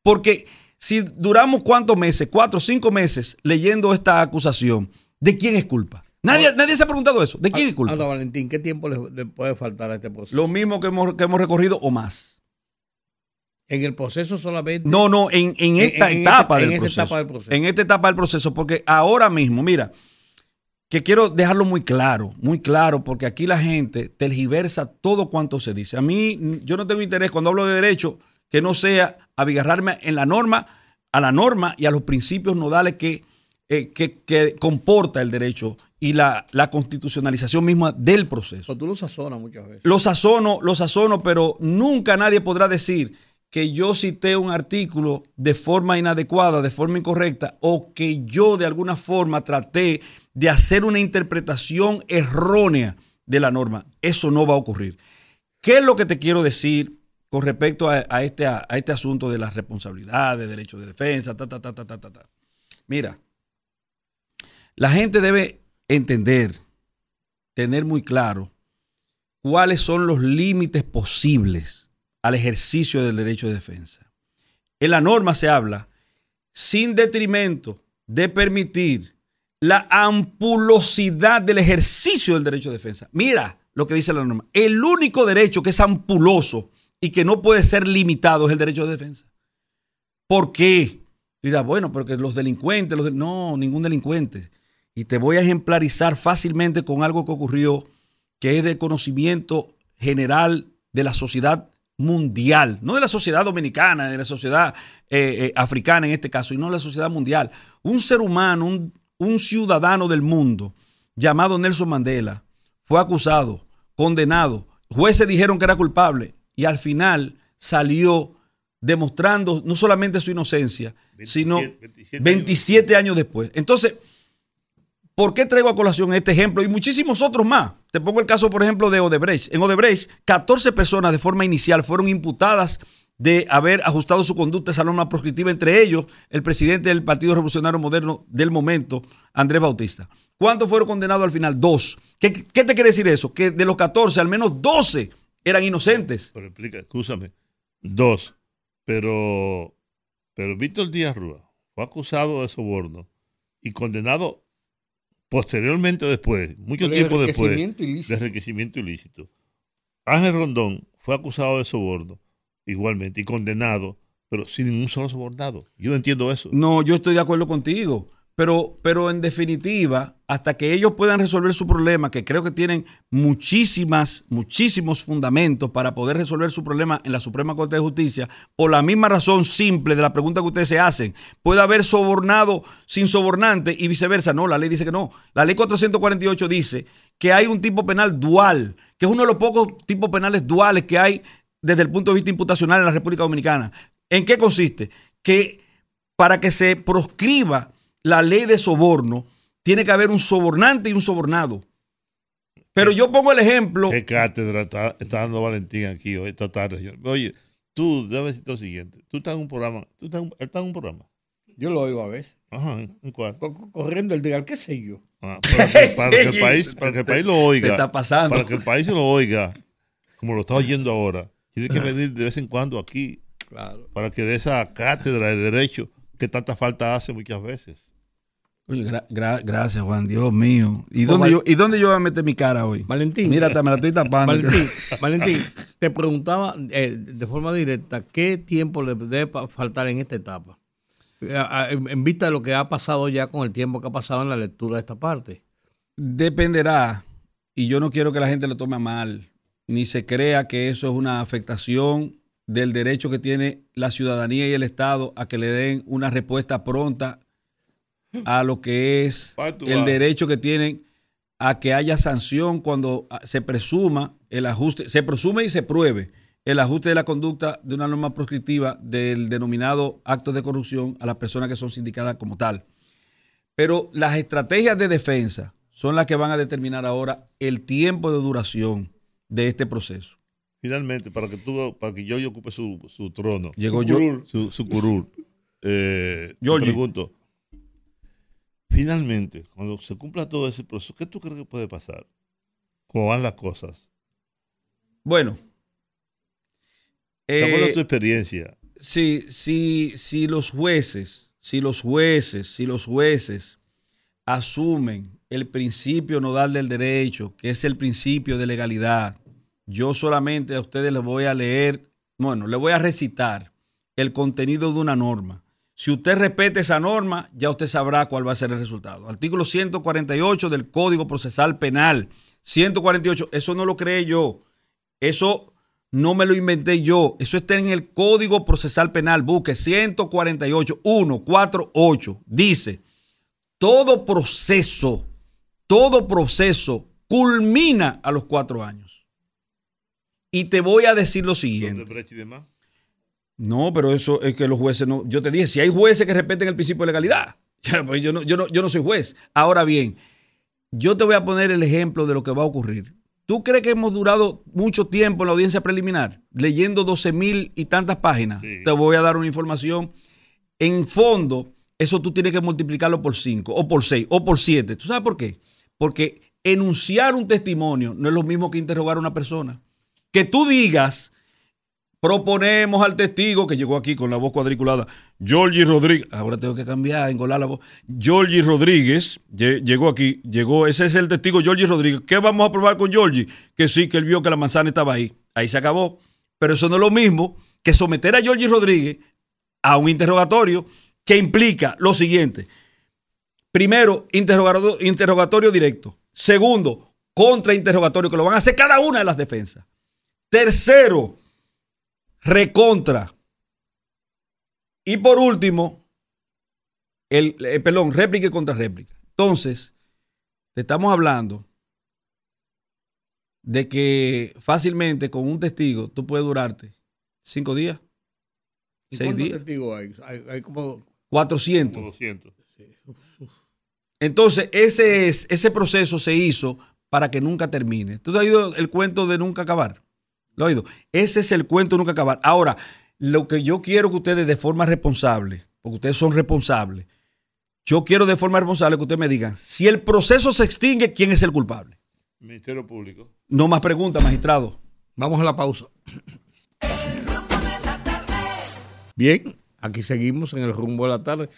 Porque si duramos cuántos meses, cuatro o cinco meses leyendo esta acusación, ¿de quién es culpa? Nadie, nadie se ha preguntado eso. ¿De quién es culpa? Ahora, Valentín, ¿qué tiempo le, le puede faltar a este proceso? Lo mismo que hemos, que hemos recorrido o más. En el proceso solamente. No, no, en, en esta en etapa, del proceso. etapa del proceso. En esta etapa del proceso, porque ahora mismo, mira, que quiero dejarlo muy claro, muy claro, porque aquí la gente tergiversa todo cuanto se dice. A mí, yo no tengo interés cuando hablo de derecho que no sea abigarrarme en la norma, a la norma y a los principios nodales que, eh, que, que comporta el derecho y la, la constitucionalización misma del proceso. O tú lo sazonas muchas veces. Lo sazono, lo sazono, pero nunca nadie podrá decir que yo cité un artículo de forma inadecuada, de forma incorrecta, o que yo de alguna forma traté de hacer una interpretación errónea de la norma. Eso no va a ocurrir. ¿Qué es lo que te quiero decir con respecto a, este, a, este asunto de las responsabilidades, derechos de defensa, ta, ta, ta, ta, ta, ta, ta? Mira, la gente debe entender, tener muy claro cuáles son los límites posibles al ejercicio del derecho de defensa. En la norma se habla sin detrimento de permitir la ampulosidad del ejercicio del derecho de defensa. Mira lo que dice la norma. El único derecho que es ampuloso y que no puede ser limitado es el derecho de defensa. ¿Por qué? Dirá, bueno, porque los delincuentes, los no, ningún delincuente. Y te voy a ejemplarizar fácilmente con algo que ocurrió que es del conocimiento general de la sociedad mundial, no de la sociedad dominicana, de la sociedad eh, eh, africana en este caso, y no de la sociedad mundial. Un ser humano, un, un ciudadano del mundo llamado Nelson Mandela fue acusado, condenado, jueces dijeron que era culpable y al final salió demostrando no solamente su inocencia, sino 27 27 años después. Entonces, ¿Por qué traigo a colación este ejemplo y muchísimos otros más? Te pongo el caso, por ejemplo, de Odebrecht. En Odebrecht, 14 personas de forma inicial fueron imputadas de haber ajustado su conducta a esa norma proscriptiva, entre ellos el presidente del Partido Revolucionario Moderno del momento, Andrés Bautista. ¿Cuántos fueron condenados al final? Dos. ¿Qué, qué te quiere decir eso? Que de los 14, al menos 12 eran inocentes. Pero explica, escúchame. Dos. Pero, pero Víctor Díaz Rúa fue acusado de soborno y condenado posteriormente después, mucho tiempo después, ilícito. de enriquecimiento ilícito. Ángel Rondón fue acusado de soborno igualmente y condenado, pero sin ningún solo sobornado. Yo no entiendo eso. No, yo estoy de acuerdo contigo. Pero, pero en definitiva, hasta que ellos puedan resolver su problema, que creo que tienen muchísimas, muchísimos fundamentos para poder resolver su problema en la Suprema Corte de Justicia, por la misma razón simple de la pregunta que ustedes se hacen, puede haber sobornado sin sobornante y viceversa. No, la ley dice que no. La ley 448 dice que hay un tipo penal dual, que es uno de los pocos tipos penales duales que hay desde el punto de vista imputacional en la República Dominicana. ¿En qué consiste? Que para que se proscriba la ley de soborno, tiene que haber un sobornante y un sobornado. Pero yo pongo el ejemplo. ¿Qué cátedra está, está dando Valentín aquí hoy, esta tarde? señor? Oye, tú debes decir lo siguiente. Tú estás en un programa. Tú estás, en- él está en un programa. Yo lo oigo a veces. Ajá, ¿en cuál? Co- co- Corriendo el dial, qué sé yo. Ah, para, que, para que el país, para que el país lo oiga. Te está pasando. Para que el país lo oiga, como lo está oyendo ahora. Tiene que venir de vez en cuando aquí Claro. para que dé esa cátedra de derecho que tanta falta hace muchas veces. Oye, gra- gra- gracias, Juan, Dios mío. ¿Y Oh, dónde, Val- yo, ¿Y dónde yo voy a meter mi cara hoy? Valentín. Mira, me la estoy tapando. Valentín, Valentín, te preguntaba eh, de forma directa qué tiempo le debe faltar en esta etapa. Eh, En vista de lo que ha pasado ya con el tiempo que ha pasado en la lectura de esta parte. Dependerá, y yo no quiero que la gente lo tome mal, ni se crea que eso es una afectación del derecho que tiene la ciudadanía y el Estado a que le den una respuesta pronta a lo que es el derecho que tienen a que haya sanción cuando ah, se presuma el ajuste, se presume y se pruebe el ajuste de la conducta de una norma proscriptiva del denominado acto de corrupción a las personas que son sindicadas como tal. Pero las estrategias de defensa son las que van a determinar ahora el tiempo de duración de este proceso. Finalmente, para que tú, para que yo ocupe su, su trono. Llegó su yo. curul, Su, su curul. Eh, pregunto, finalmente, cuando se cumpla todo ese proceso, ¿qué tú crees que puede pasar? ¿Cómo van las cosas? Bueno. Acuerdo a eh, tu experiencia, si, si, si los jueces, si los jueces, si los jueces asumen el principio nodal del derecho, que es el principio de legalidad, yo solamente a ustedes les voy a leer, bueno, les voy a recitar el contenido de una norma. Si usted respeta esa norma, ya usted sabrá cuál va a ser el resultado. Artículo 148 del Código Procesal Penal. 148, eso no lo creé yo. Eso no me lo inventé yo. Eso está en el Código Procesal Penal. Busque 148, 148. Dice, todo proceso, todo proceso culmina a los cuatro años. Y te voy a decir lo siguiente. No, pero eso es que los jueces no. Yo te dije, si hay jueces que respeten el principio de legalidad, pues yo, no, yo, no, yo no soy juez. Ahora bien, yo te voy a poner el ejemplo de lo que va a ocurrir. ¿Tú crees que hemos durado mucho tiempo en la audiencia preliminar, leyendo 12 mil y tantas páginas? Sí. Te voy a dar una información. En fondo, eso tú tienes que multiplicarlo por 5, o por 6, o por 7. ¿Tú sabes por qué? Porque enunciar un testimonio no es lo mismo que interrogar a una persona. Que tú digas, proponemos al testigo que llegó aquí con la voz cuadriculada, Georgie Rodríguez, ahora tengo que cambiar, engolar la voz, Georgie Rodríguez, lle- llegó aquí, llegó, ese es el testigo Georgie Rodríguez, ¿qué vamos a probar con Georgie? Que sí, que él vio que la manzana estaba ahí, ahí se acabó, pero eso no es lo mismo que someter a Georgie Rodríguez a un interrogatorio que implica lo siguiente, primero, interrogatorio, interrogatorio directo, segundo, contrainterrogatorio, que lo van a hacer cada una de las defensas, tercero, recontra. Y por último, el, eh, perdón, réplica y contra réplica. Entonces, te estamos hablando de que fácilmente con un testigo tú puedes durarte cinco días, ¿Y seis cuántos días, testigos hay? Hay, hay como 400. Como 200. Entonces, ese, es, ese proceso se hizo para que nunca termine. ¿Tú has oído el cuento de nunca acabar? ¿Lo oído? Ese es el cuento nunca acabar. Ahora, lo que yo quiero que ustedes de forma responsable, porque ustedes son responsables, yo quiero de forma responsable que ustedes me digan, si el proceso se extingue, ¿quién es el culpable? Ministerio Público. No más preguntas, magistrado. Vamos a la pausa. Bien, aquí seguimos en el rumbo de la tarde.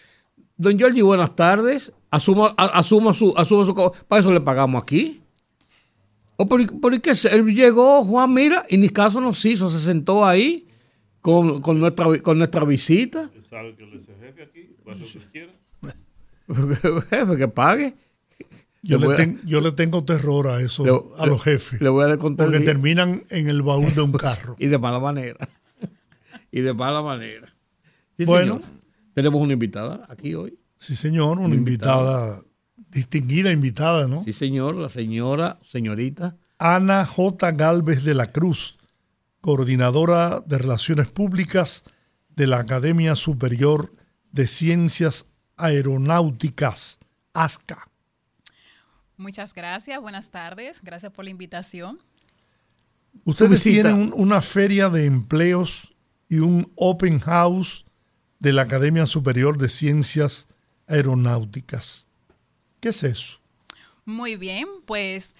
Don Giorgi, buenas tardes. Asuma, a- asuma su, asuma su. Para eso le pagamos aquí. ¿O por, por qué? se- Él llegó, Juan, mira, y ni caso nos hizo, se sentó ahí con, con nuestra, con nuestra visita. Sabe que él es el jefe aquí, va a hacer lo que quiera. Jefe, que pague. Yo Le a- ten- yo le tengo terror a eso, Le- a los jefes. Le voy a descontar. porque terminan en el baúl de un carro. Y de mala manera. y de mala manera. Sí, Bueno. señor. Tenemos una invitada aquí hoy. Sí, señor, una Una invitada, distinguida invitada, ¿no? Sí, señor, la señora, señorita. Ana J. Galvez de la Cruz, coordinadora de Relaciones Públicas de la Academia Superior de Ciencias Aeronáuticas, ASCA. Muchas gracias, buenas tardes, gracias por la invitación. Ustedes tienen un- una feria de empleos y un open house de la Academia Superior de Ciencias Aeronáuticas. ¿Qué es eso? Muy bien, pues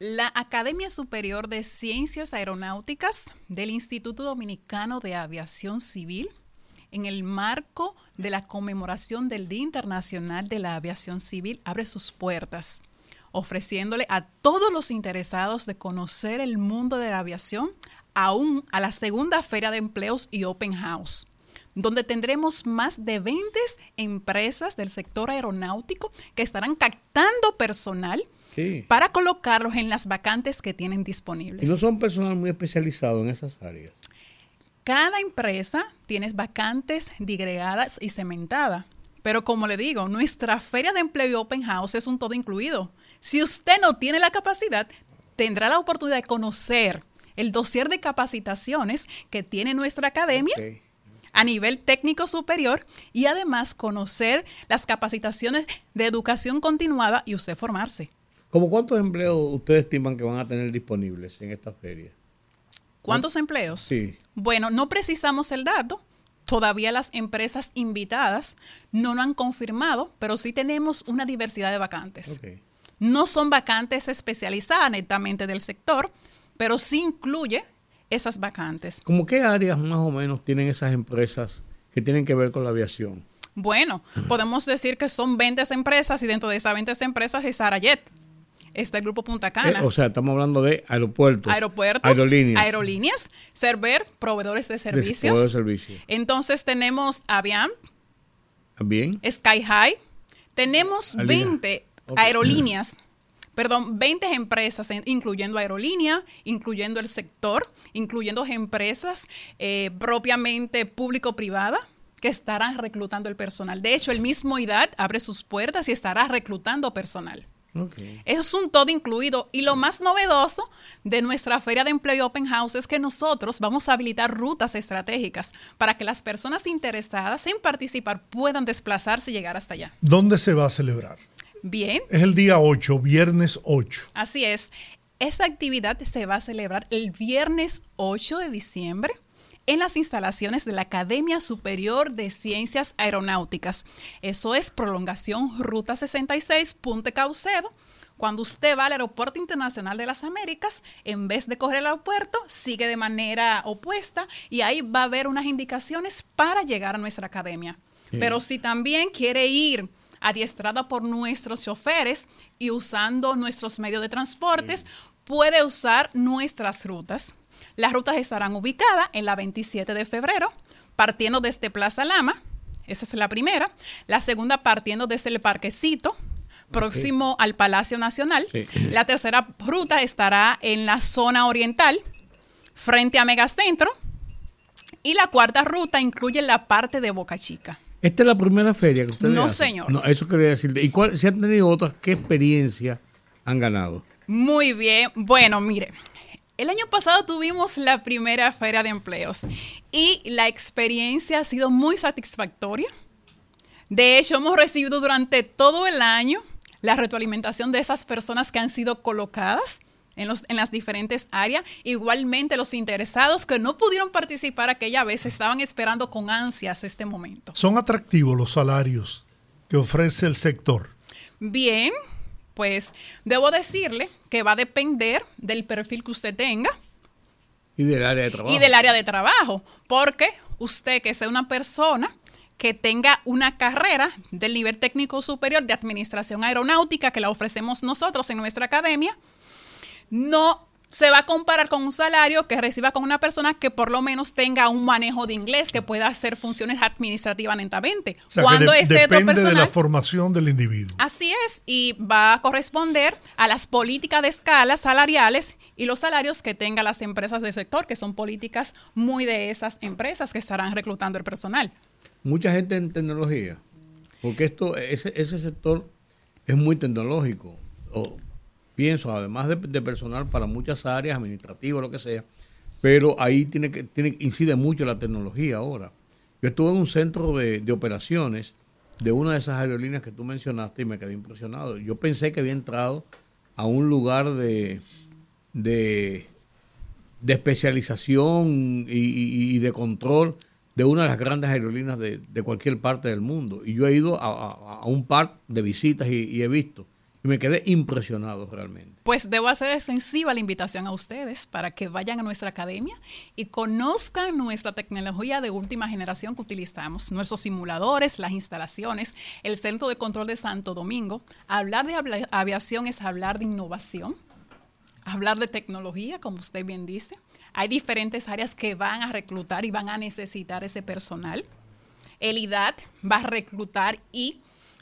la Academia Superior de Ciencias Aeronáuticas del Instituto Dominicano de Aviación Civil, en el marco de la conmemoración del Día Internacional de la Aviación Civil, abre sus puertas, ofreciéndole a todos los interesados de conocer el mundo de la aviación aún a la segunda Feria de Empleos y Open House donde tendremos más de 20 empresas del sector aeronáutico que estarán captando personal Sí. para colocarlos en las vacantes que tienen Y disponibles. no son personal muy especializado en esas áreas. Cada empresa tiene vacantes digregadas y cementadas. Pero como le digo, nuestra feria de empleo y open house es un todo incluido. Si usted no tiene la capacidad, tendrá la oportunidad de conocer el dossier de capacitaciones que tiene nuestra academia Ok. A nivel técnico superior y además conocer las capacitaciones de educación continuada y usted formarse. ¿Cómo cuántos empleos ustedes estiman que van a tener disponibles en esta feria? ¿Cuántos empleos? Sí. Bueno, no precisamos el dato. Todavía las empresas invitadas no lo han confirmado, pero sí tenemos una diversidad de vacantes. Ok. No son vacantes especializadas netamente del sector, pero sí incluye esas vacantes. ¿Cómo qué áreas más o menos tienen esas empresas que tienen que ver con la aviación? Bueno, podemos decir que son 20 empresas y dentro de esas 20 empresas está Arayet, está el Grupo Punta Cana. Eh, o sea, estamos hablando de aeropuertos, aeropuertos, aerolíneas, aerolíneas, Server, proveedores de de- servicios. de. Entonces tenemos Avian, Bien. Sky High. Tenemos Alina. 20 Ok. aerolíneas, perdón, 20 empresas, en- incluyendo aerolínea, incluyendo el sector, incluyendo empresas eh, propiamente público-privada que estarán reclutando el personal. De hecho, el mismo IDAD abre sus puertas y estará reclutando personal. Eso es un todo incluido. Y lo más novedoso de nuestra Feria de Empleo y Open House es que nosotros vamos a habilitar rutas estratégicas para que las personas interesadas en participar puedan desplazarse y llegar hasta allá. ¿Dónde se va a celebrar? Bien, Es el día 8, viernes 8. así es. Esta actividad se va a celebrar el viernes 8 de diciembre en las instalaciones de la Academia Superior de Ciencias Aeronáuticas. Eso es prolongación Ruta 66, Punte Caucedo. Cuando usted va al Aeropuerto Internacional de las Américas, en vez de correr al aeropuerto, sigue de manera opuesta y ahí va a haber unas indicaciones para llegar a nuestra academia. Pero si también quiere ir adiestrada por nuestros choferes y usando nuestros medios de transportes, puede usar nuestras rutas. Las rutas estarán ubicadas en la 27 de febrero, partiendo desde Plaza Lama, esa es la primera. La segunda partiendo desde el Parquecito, próximo al Palacio Nacional. Sí. La tercera ruta estará en la zona oriental, frente a Megacentro. Y la cuarta ruta incluye la parte de Boca Chica. Esta es la primera feria que ustedes No, hacen? señor. No, eso quería decir. ¿Y cuál, si han tenido otras, qué experiencia han ganado? Muy bien. Bueno, mire, el año pasado tuvimos la primera feria de empleos y la experiencia ha sido muy satisfactoria. De hecho, hemos recibido durante todo el año la retroalimentación de esas personas que han sido colocadas en, los, en las diferentes áreas. Igualmente los interesados que no pudieron participar aquella vez estaban esperando con ansias este momento. Son atractivos los salarios que ofrece el sector. Bien, pues debo decirle que va a depender del perfil que usted tenga Y del área de trabajo. y del área de trabajo, porque usted que sea una persona que tenga una carrera del nivel técnico superior de administración aeronáutica que la ofrecemos nosotros en nuestra academia, no se va a comparar con un salario que reciba con una persona que por lo menos tenga un manejo de inglés, que pueda hacer funciones administrativas netamente. O sea, Cuando que de- este otro depende de la personal formación del individuo. Así es, y va a corresponder a las políticas de escala salariales y los salarios que tengan las empresas del sector, que son políticas muy de esas empresas que estarán reclutando el personal. Mucha gente en tecnología. Porque esto, ese, ese sector es muy tecnológico. O, pienso, además de, personal para muchas áreas, administrativas, lo que sea. Pero ahí tiene que, tiene, incide mucho la tecnología ahora. Yo estuve en un centro de, operaciones de una de esas aerolíneas que tú mencionaste y me quedé impresionado. Yo pensé que había entrado a un lugar de, de, especialización y, de control de una de las grandes aerolíneas de, de cualquier parte del mundo. Y yo he ido a, un par de visitas y he visto. Y me quedé impresionado realmente. Pues debo hacer extensiva la invitación a ustedes para que vayan a nuestra academia y conozcan nuestra tecnología de última generación que utilizamos, nuestros simuladores, las instalaciones, el Centro de Control de Santo Domingo. Hablar de avia- aviación es hablar de innovación, hablar de tecnología, como usted bien dice. Hay diferentes áreas que van a reclutar y van a necesitar ese personal. El IDAT va a reclutar y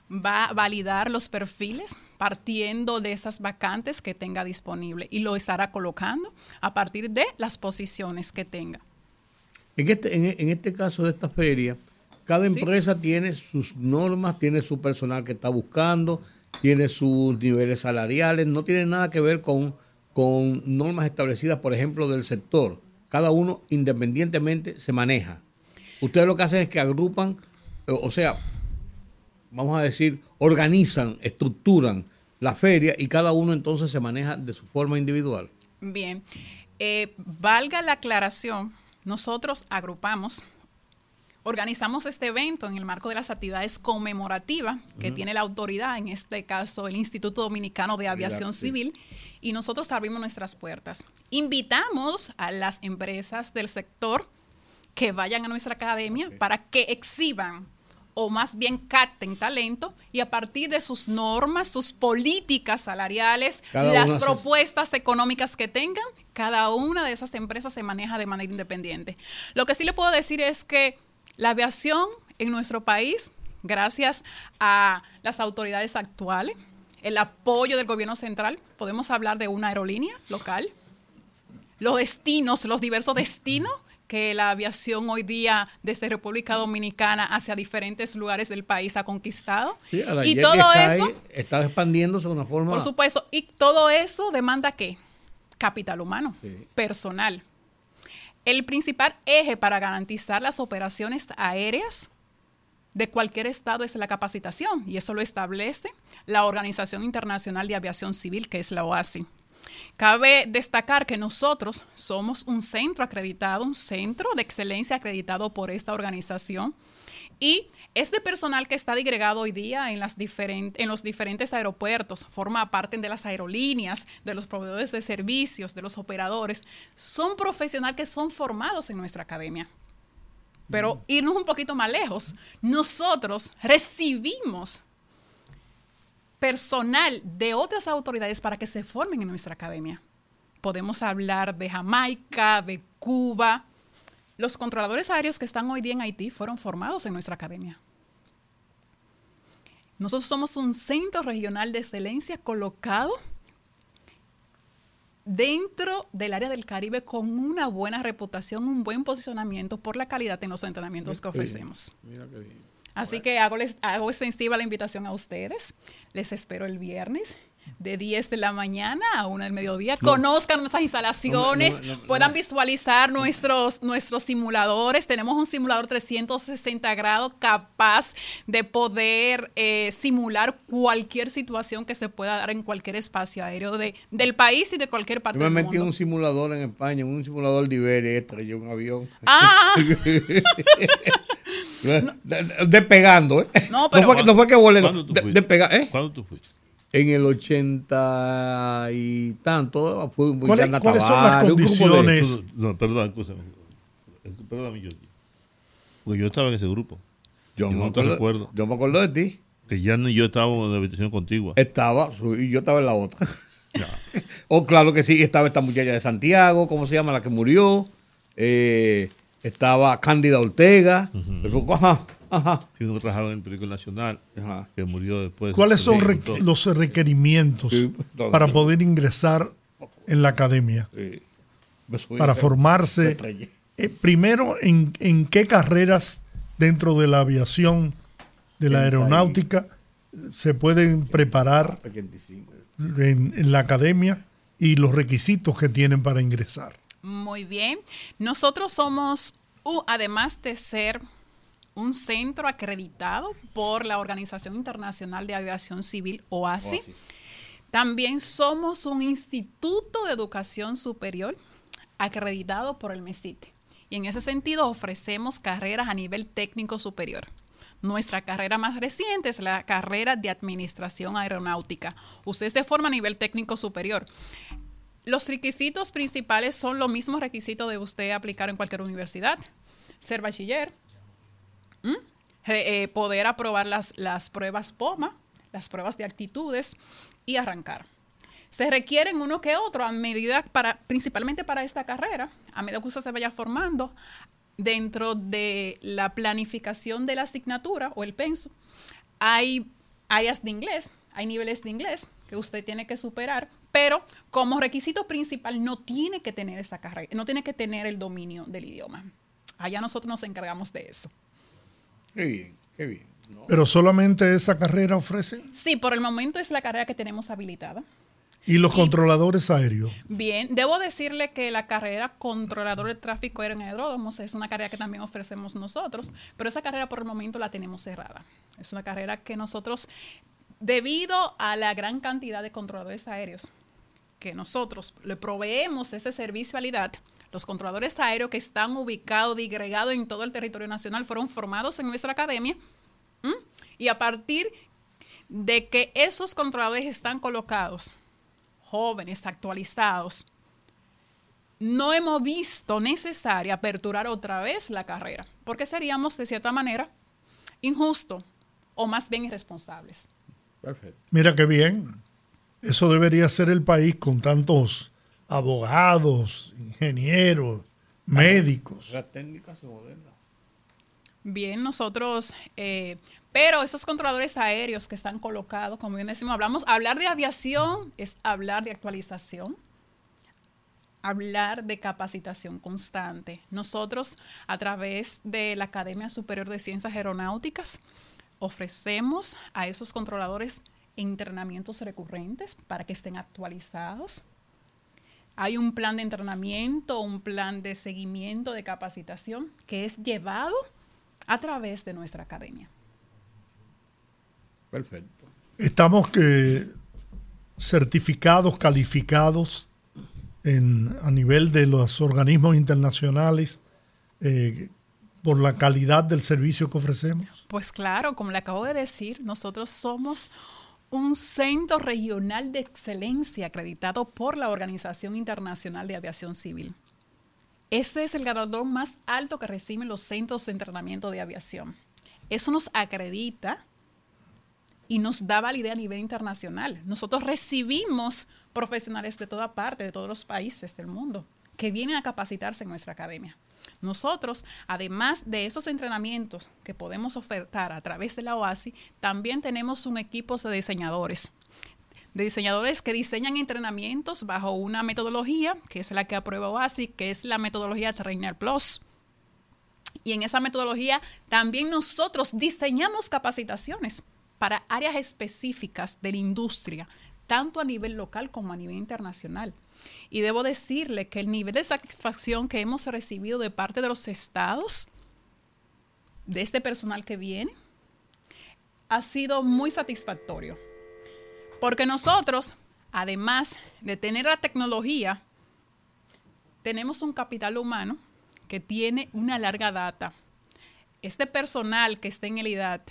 va a validar los perfiles partiendo de esas vacantes que tenga disponible y lo estará colocando a partir de las posiciones que tenga. En este, en, en este caso de esta feria, cada Sí. empresa tiene sus normas, tiene su personal que está buscando, tiene sus niveles salariales, no tiene nada que ver con, con normas establecidas, por ejemplo, del sector. Cada uno independientemente se maneja. Ustedes lo que hacen es que agrupan, o o sea, vamos a decir, organizan, estructuran la feria y cada uno entonces se maneja de su forma individual. Bien, eh, valga la aclaración, nosotros agrupamos, organizamos este evento en el marco de las actividades conmemorativas que tiene la autoridad, en este caso el Instituto Dominicano de Aviación Civil, y nosotros abrimos nuestras puertas. Invitamos a las empresas del sector que vayan a nuestra academia para que exhiban o más bien capten talento y a partir de sus normas, sus políticas salariales, las propuestas económicas que tengan, cada una de esas empresas se maneja de manera independiente. Lo que sí le puedo decir es que la aviación en nuestro país, gracias a las autoridades actuales, el apoyo del gobierno central, podemos hablar de una aerolínea local, los destinos, los diversos destinos que la aviación hoy día desde República Dominicana hacia diferentes lugares del país ha conquistado. y todo eso está expandiéndose de una forma. Por supuesto, y todo eso demanda qué? Capital humano, personal. El principal eje para garantizar las operaciones aéreas de cualquier estado es la capacitación y eso lo establece la Organización Internacional de Aviación Civil, que es la OASI. Cabe destacar que nosotros somos un centro acreditado, un centro de excelencia acreditado por esta organización. Y este personal que está digregado hoy día en, las en los diferentes aeropuertos, forma parte de las aerolíneas, de los proveedores de servicios, de los operadores, son profesionales que son formados en nuestra academia. Pero mm. irnos un poquito más lejos, nosotros recibimos personal de otras autoridades para que se formen en nuestra academia. Podemos hablar de Jamaica, de Cuba. Los controladores aéreos que están hoy día en Haití fueron formados en nuestra academia. Nosotros somos un centro regional de excelencia colocado dentro del área del Caribe con una buena reputación, un buen posicionamiento por la calidad en los entrenamientos que ofrecemos. Mira qué bien. Así que hago, les, hago extensiva la invitación a ustedes. Les espero el viernes de 10 de la mañana a 1 del mediodía, conozcan nuestras instalaciones, puedan visualizar nuestros, nuestros simuladores. Tenemos un simulador 360 grados capaz de poder eh, simular cualquier situación que se pueda dar en cualquier espacio aéreo de, del país y de cualquier parte del mundo. Me metí en un simulador en España, un simulador de Iberia, estrelló un avión. ¡Ah! Despegando, ¿eh? No, pero. No fue, que volé, despegar, ¿eh? ¿Cuándo tú fuiste? En el ochenta y tanto, fue muy ¿Cuáles, ¿cuáles son las condiciones? No, perdón, escúchame. Perdóname, yo. Porque yo estaba en ese grupo. Yo, no te recuerdo. Yo me acuerdo de ti. Que ya ni yo estábamos en la habitación contigua. Estaba, y yo estaba en la otra. o oh, claro que sí, estaba esta muchacha de Santiago, ¿cómo se llama? La que murió. Eh, estaba Cándida Ortega. ajá, ajá. Y uno trabajaba en el Periódico Nacional, que murió después. ¿Cuáles son los requerimientos para poder ingresar en la academia? Para formarse. Eh, primero, ¿en, ¿en, qué carreras dentro de la aviación, de la aeronáutica, se pueden preparar en la academia y los requisitos que tienen para ingresar? Muy bien. Nosotros somos, además de ser un centro acreditado por la Organización Internacional de Aviación Civil, OASI, también somos un instituto de educación superior acreditado por el MESIT. Y en ese sentido ofrecemos carreras a nivel técnico superior. Nuestra carrera más reciente es la carrera de Administración Aeronáutica. Usted se forma a nivel técnico superior. Los requisitos principales son los mismos requisitos de usted aplicar en cualquier universidad. Ser bachiller, eh, poder aprobar las, las pruebas POMA, las pruebas de actitudes y arrancar. Se requieren uno que otro a medida para, principalmente para esta carrera, a medida que usted se vaya formando dentro de la planificación de la asignatura o el penso. Hay áreas de inglés, hay niveles de inglés que usted tiene que superar pero como requisito principal no tiene que tener esa carrera, no tiene que tener el dominio del idioma. Allá nosotros nos encargamos de eso. Qué bien, qué bien. ¿Pero solamente esa carrera ofrece? Sí, por el momento es la carrera que tenemos habilitada. ¿Y los controladores aéreos? Bien, debo decirle que la carrera controlador de tráfico aéreo en aeródromos es una carrera que también ofrecemos nosotros, pero esa carrera por el momento la tenemos cerrada. Es una carrera que nosotros debido a la gran cantidad de controladores aéreos que nosotros le proveemos ese servicio a la los controladores aéreos que están ubicados, digregados en todo el territorio nacional, fueron formados en nuestra academia. Y a partir de que esos controladores están colocados, jóvenes, actualizados, no hemos visto necesaria aperturar otra vez la carrera, porque seríamos de cierta manera injusto o más bien irresponsables. Perfecto. Mira qué bien. Eso debería ser el país con tantos abogados, ingenieros, médicos. La técnica se moderna. Bien, nosotros, eh, pero esos controladores aéreos que están colocados, como bien decimos, hablamos, hablar de aviación es hablar de actualización, hablar de capacitación constante. Nosotros, a través de la Academia Superior de Ciencias Aeronáuticas, ofrecemos a esos controladores entrenamientos recurrentes para que estén actualizados. Hay un plan de entrenamiento, un plan de seguimiento, de capacitación que es llevado a través de nuestra academia. Perfecto. Estamos que certificados, calificados a nivel de los organismos internacionales eh, por la calidad del servicio que ofrecemos? Pues claro, como le acabo de decir, nosotros somos un centro regional de excelencia acreditado por la Organización Internacional de Aviación Civil. Este es el galardón más alto que reciben los centros de entrenamiento de aviación. Eso nos acredita y nos da validez a nivel internacional. Nosotros recibimos profesionales de toda parte, de todos los países del mundo, que vienen a capacitarse en nuestra academia. Nosotros, además de esos entrenamientos que podemos ofertar a través de la OASI, también tenemos un equipo de diseñadores de diseñadores que diseñan entrenamientos bajo una metodología, que es la que aprueba OASI, que es la metodología Trainer Plus. Y en esa metodología también nosotros diseñamos capacitaciones para áreas específicas de la industria, tanto a nivel local como a nivel internacional. Y debo decirle que el nivel de satisfacción que hemos recibido de parte de los estados, de este personal que viene, ha sido muy satisfactorio. Porque nosotros, además de tener la tecnología, tenemos un capital humano que tiene una larga data. Este personal que está en el IDAT,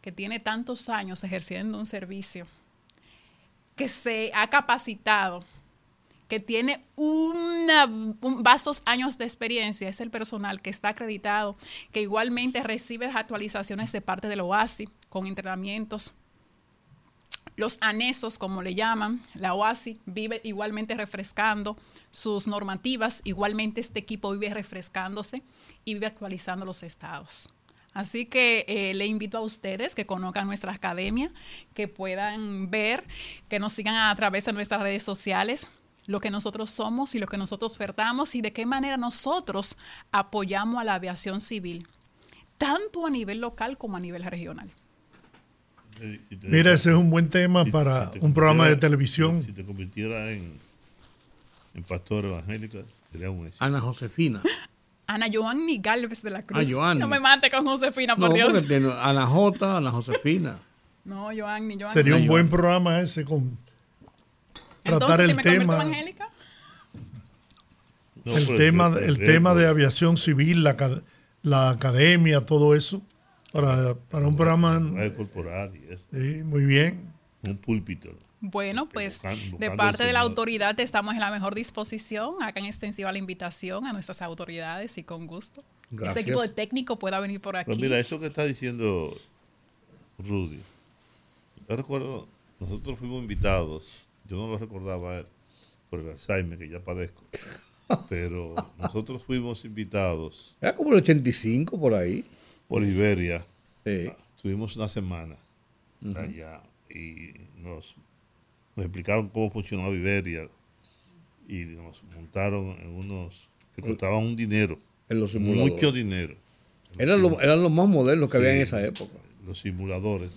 que tiene tantos años ejerciendo un servicio, que se ha capacitado, que tiene una, vastos años de experiencia, es el personal que está acreditado, que igualmente recibe actualizaciones de parte del OASI con entrenamientos. Los anesos, como le llaman, la OASI vive igualmente refrescando sus normativas, igualmente este equipo vive refrescándose y vive actualizando los estados. Así que eh, le invito a ustedes que conozcan nuestra academia, que puedan ver, que nos sigan a través de nuestras redes sociales, lo que nosotros somos y lo que nosotros ofertamos y de qué manera nosotros apoyamos a la aviación civil, tanto a nivel local como a nivel regional. Mira, ese es un buen tema para un programa de televisión. Si te convirtiera en, en pastor evangélica, sería un éxito. Ana Josefina. Ana Joanny Galvez de la Ah, Cruz. Joanny. no me mate con Josefina, por No, Dios. Ana J, Ana Josefina. No, Joanny, Joanny. Sería un buen Joanny. programa ese con tratar Entonces, si el me convierto tema, evangélica, No, el tema, el- tema de aviación civil, la, la academia, todo eso, para, para un programa. corporal y eso. Sí, muy bien. Un púlpito. Bueno, pues Buscando- de parte de la autoridad estamos en la mejor disposición. Hagan extensiva la invitación a nuestras autoridades y con gusto. Gracias. Ese equipo de técnico pueda venir por aquí. Pero mira, eso que está diciendo Rudy, yo recuerdo, nosotros fuimos invitados, yo no lo recordaba a él, por el Alzheimer que ya padezco, pero nosotros fuimos invitados Era como el 85 por ahí. por Iberia, Sí. tuvimos una semana allá y nos, nos explicaron cómo funcionaba Iberia y nos montaron en unos que costaban un dinero, En los simuladores. mucho dinero. Eran los, eran los más modernos que había en esa época. Los simuladores.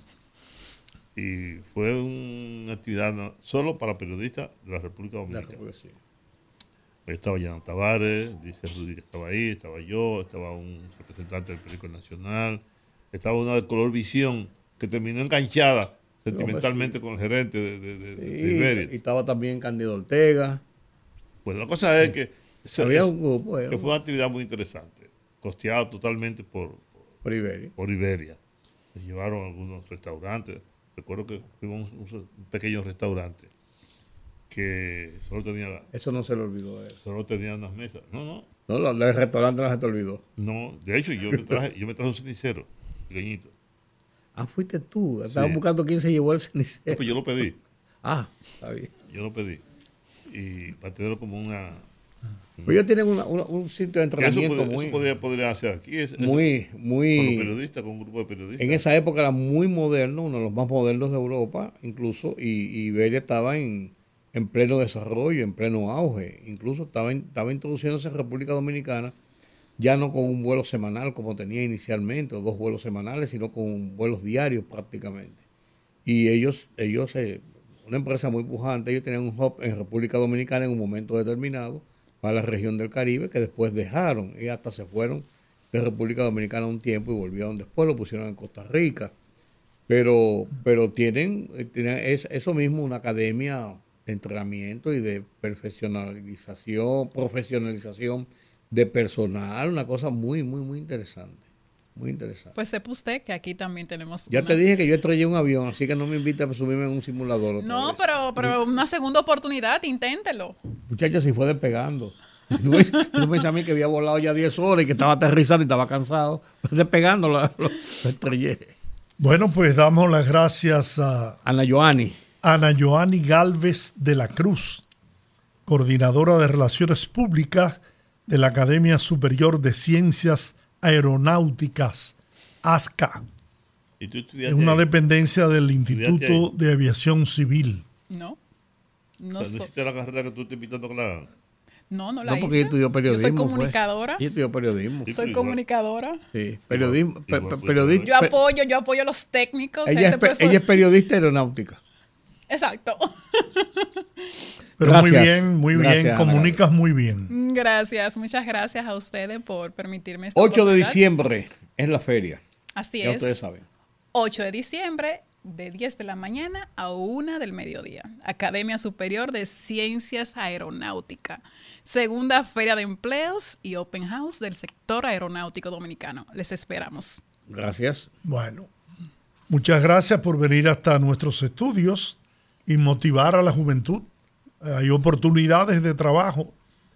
Y fue una actividad solo para periodistas de la República La Dominicana. República, sí. Ahí estaba Jan Tavares, dice Rudy que estaba ahí, estaba yo, estaba un representante del periódico nacional, estaba una de color visión que terminó enganchada sentimentalmente con el gerente de, de, de- de Y, Iberia. y estaba también Candido Ortega. Pues la cosa es que, se- Había un grupo, eh, que fue una actividad muy interesante, costeado totalmente por, por Iberia. por Iberia. Se llevaron a algunos restaurantes. Recuerdo que fuimos a un, un pequeño restaurante que solo tenía, Eso no se le olvidó a él. solo tenía unas mesas. No, no, No, lo- el restaurante no se te olvidó. no. De hecho, yo me traje, yo me traje un cenicero pequeñito. Ah, fuiste tú. Estaban Sí. buscando quién se llevó el No, cenicero. pues yo lo pedí. Ah, está bien. Yo lo pedí. Y para tenerlo como una. Ellos tienen una- una- un sitio de Eso, entrenamiento podría, muy, eso podría, podría hacer aquí. Es, muy, con los muy, periodistas, con un grupo de periodistas. en esa época era muy moderno, uno de los más modernos de Europa, incluso, y, y estaba en, en pleno desarrollo, en pleno auge, incluso estaba, in- estaba introduciéndose en República Dominicana, ya no con un vuelo semanal como tenía inicialmente, o dos vuelos semanales, sino con vuelos diarios prácticamente. Y ellos, ellos eh, una empresa muy pujante, ellos tenían un hub en República Dominicana en un momento determinado para la región del Caribe, que después dejaron y hasta se fueron de República Dominicana un tiempo y volvieron después, lo pusieron en Costa Rica. Pero, pero tienen, eh, tienen es- eso mismo, una academia de entrenamiento y de profesionalización, profesionalización de personal, una cosa muy, muy, muy interesante. Muy interesante. Pues sepa usted que aquí también tenemos. Ya una- te dije que yo estrellé un avión, así que no me invita a subirme en un simulador. otra No, vez. pero, pero una segunda oportunidad, inténtelo. Muchachos, si fue despegando. Tú tú pensas a mí que había volado ya 10 horas y que estaba aterrizando y estaba cansado. Despegando lo, lo- lo estrellé. Bueno, pues damos las gracias a Ana Joani. Ana Joani Galvez de la Cruz, coordinadora de Relaciones Públicas de la Academia Superior de Ciencias Aeronáuticas, ASCA. Y tú Es una ahí. dependencia del Instituto de Aviación Civil. No. O No, sea, no so- hiciste la carrera que tú estás invitando que la no, no la No, porque hice. estudió periodismo. Yo soy fue. comunicadora. Ella estudió periodismo. Sí, Soy igual. comunicadora. Sí, periodismo. Igual, pe- igual, pe- pues, periodi- Yo apoyo, yo apoyo a los técnicos. ella, es, ese pe- puesto- ella es periodista aeronáutica. Exacto. Pero muy bien, muy Gracias, bien, comunicas muy bien. Gracias, muchas gracias a ustedes por permitirme esta 8 de diciembre es la feria. Así Ya es. ustedes saben. 8 de diciembre, de 10 de la mañana a 1 del mediodía. Academia Superior de Ciencias Aeronáutica. Segunda Feria de Empleos y Open House del sector aeronáutico dominicano. Les esperamos. Gracias. Bueno, muchas gracias por venir hasta nuestros estudios y motivar a la juventud. Hay oportunidades de trabajo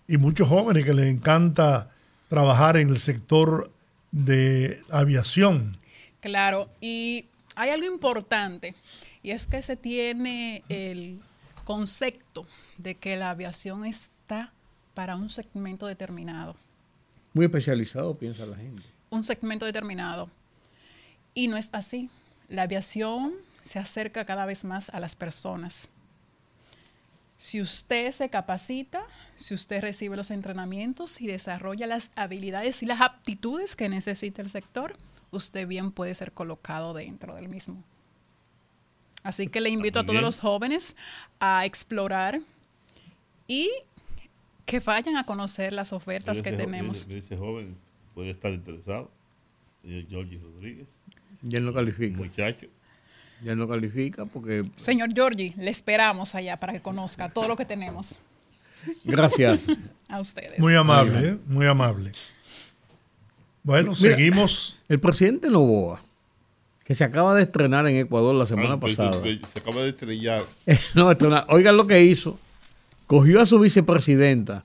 y muchos jóvenes que les encanta trabajar en el sector de aviación. Claro, y hay algo importante, y es que se tiene el concepto de que la aviación está para un segmento determinado. Muy especializado, piensa la gente. un segmento determinado. Y no es así. La aviación se acerca cada vez más a las personas. Si usted se capacita, si usted recibe los entrenamientos y desarrolla las habilidades y las aptitudes que necesita el sector, usted bien puede ser colocado dentro del mismo. Así que le invito a todos los jóvenes a explorar y que vayan a conocer las ofertas que tenemos. ese joven puede estar interesado. Señor Georgie Rodríguez, Ya él no califica. muchacho. Ya no califica porque. Señor Giorgi, le esperamos allá para que conozca todo lo que tenemos Gracias. a ustedes. Muy amable, ¿eh? muy amable. Bueno, Mira, seguimos. El presidente Novoa, que se acaba de estrenar en Ecuador la semana Ah, pues, pasada. Se, se acaba de estrellar. no, estrenar. Oigan lo que hizo. Cogió a su vicepresidenta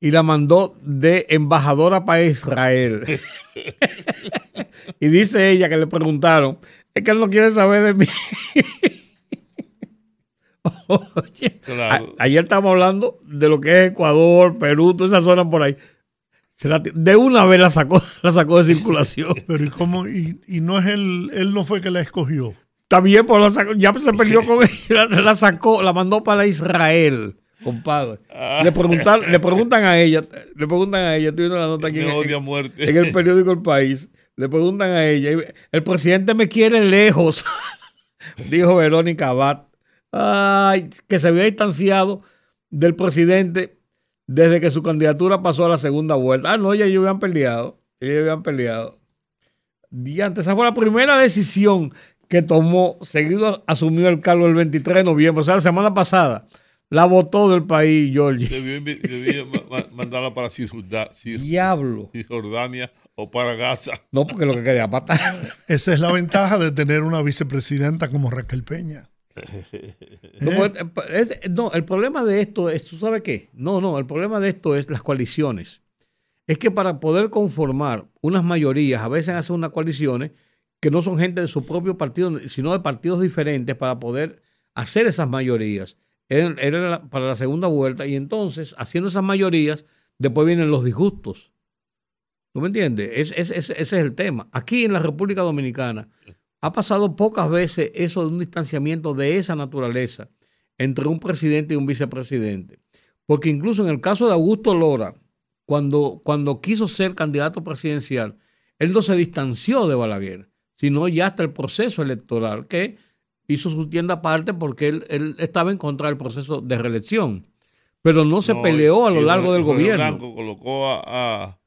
y la mandó de embajadora para Israel. y dice ella que le preguntaron, es que él no quiere saber de mí. Oye, Claro. a- ayer estábamos hablando de lo que es Ecuador, Perú, toda esa zona por ahí. Se la ti- de una vez la sacó, la sacó de circulación. Pero ¿y cómo? Y, y no es él, él no fue que la escogió. También pues la sacó, ya se peleó con ella, la, la sacó, la mandó para Israel, compadre. Le preguntan, le preguntan a ella, le preguntan a ella, estoy viendo la nota aquí Me en, odia a muerte. en el periódico El País, le preguntan a ella, el presidente me quiere lejos, dijo Verónica Abad, Ay, que se había distanciado del presidente desde que su candidatura pasó a la segunda vuelta. Ah, no, ya ellos habían peleado, ellos habían peleado. Diante, esa fue la primera decisión que tomó, seguido asumió el cargo el 23 de noviembre, o sea, la semana pasada. La votó del país, Georgie. Debía, mandarla para Diablo. Cisjordania o para Gaza. No, porque lo que quería matar. Esa es la ventaja de tener una vicepresidenta como Raquel Peña. No, el problema de esto es, ¿tú sabes qué? No, no, el problema de esto es las coaliciones. Es que para poder conformar unas mayorías, a veces hacen unas coaliciones que no son gente de su propio partido, sino de partidos diferentes para poder hacer esas mayorías era, para la segunda vuelta y entonces, haciendo esas mayorías, después vienen los disgustos. ¿Tú me entiendes? ese es el tema. Aquí en la República Dominicana ha pasado pocas veces eso de un distanciamiento de esa naturaleza entre un presidente y un vicepresidente. Porque incluso en el caso de Augusto Lora, cuando, cuando quiso ser candidato presidencial, él no se distanció de Balaguer, sino ya hasta el proceso electoral, que hizo su tienda aparte porque él, estaba en contra del proceso de reelección. Pero no se peleó a lo largo del gobierno. Blanco colocó a,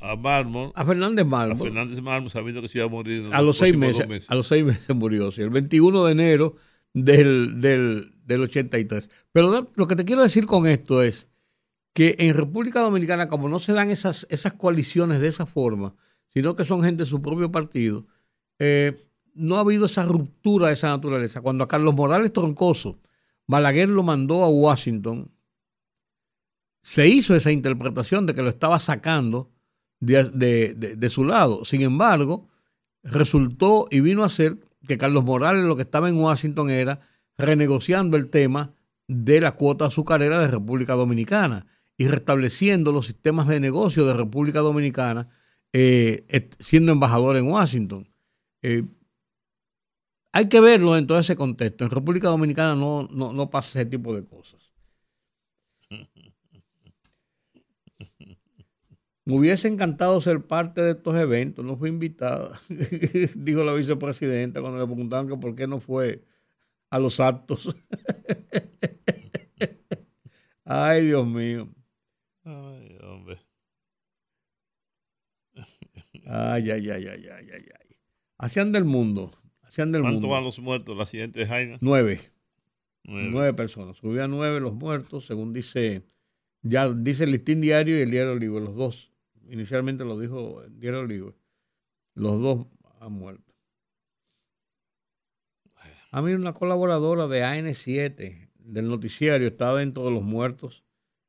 a, Marmon. A Fernández Marmon. A Fernández Marmon sabiendo que se iba a morir. a los, seis meses, A los seis meses murió, sí. El 21 de enero del, del, del 83. Pero lo que te quiero decir con esto es que en República Dominicana, como no se dan esas, esas coaliciones de esa forma, sino que son gente de su propio partido, eh, no ha habido esa ruptura de esa naturaleza. Cuando a Carlos Morales Troncoso, Balaguer lo mandó a Washington, se hizo esa interpretación de que lo estaba sacando de, su lado. Sin embargo, resultó y vino a ser que Carlos Morales lo que estaba en Washington era renegociando el tema de la cuota azucarera de República Dominicana y restableciendo los sistemas de negocio de República Dominicana eh, siendo embajador en Washington. Eh, hay que verlo en todo ese contexto. En República Dominicana no, no, pasa ese tipo de cosas. Me hubiese encantado ser parte de estos eventos, no fui invitada, dijo la vicepresidenta cuando le preguntaban que por qué no fue a los actos. Ay, Dios mío. Ay, hombre. Ay, ay, ay, ay, ay, ay, ay. Hacían del mundo. ¿Cuántos van los muertos el accidente de Jaina? Nueve. nueve. personas. Subían nueve los muertos, según dice, ya dice el listín diario y el diario Libre, los dos. Inicialmente lo dijo el diario Libre. Los dos han muerto. A mí una colaboradora de AN7 del noticiario está dentro de los muertos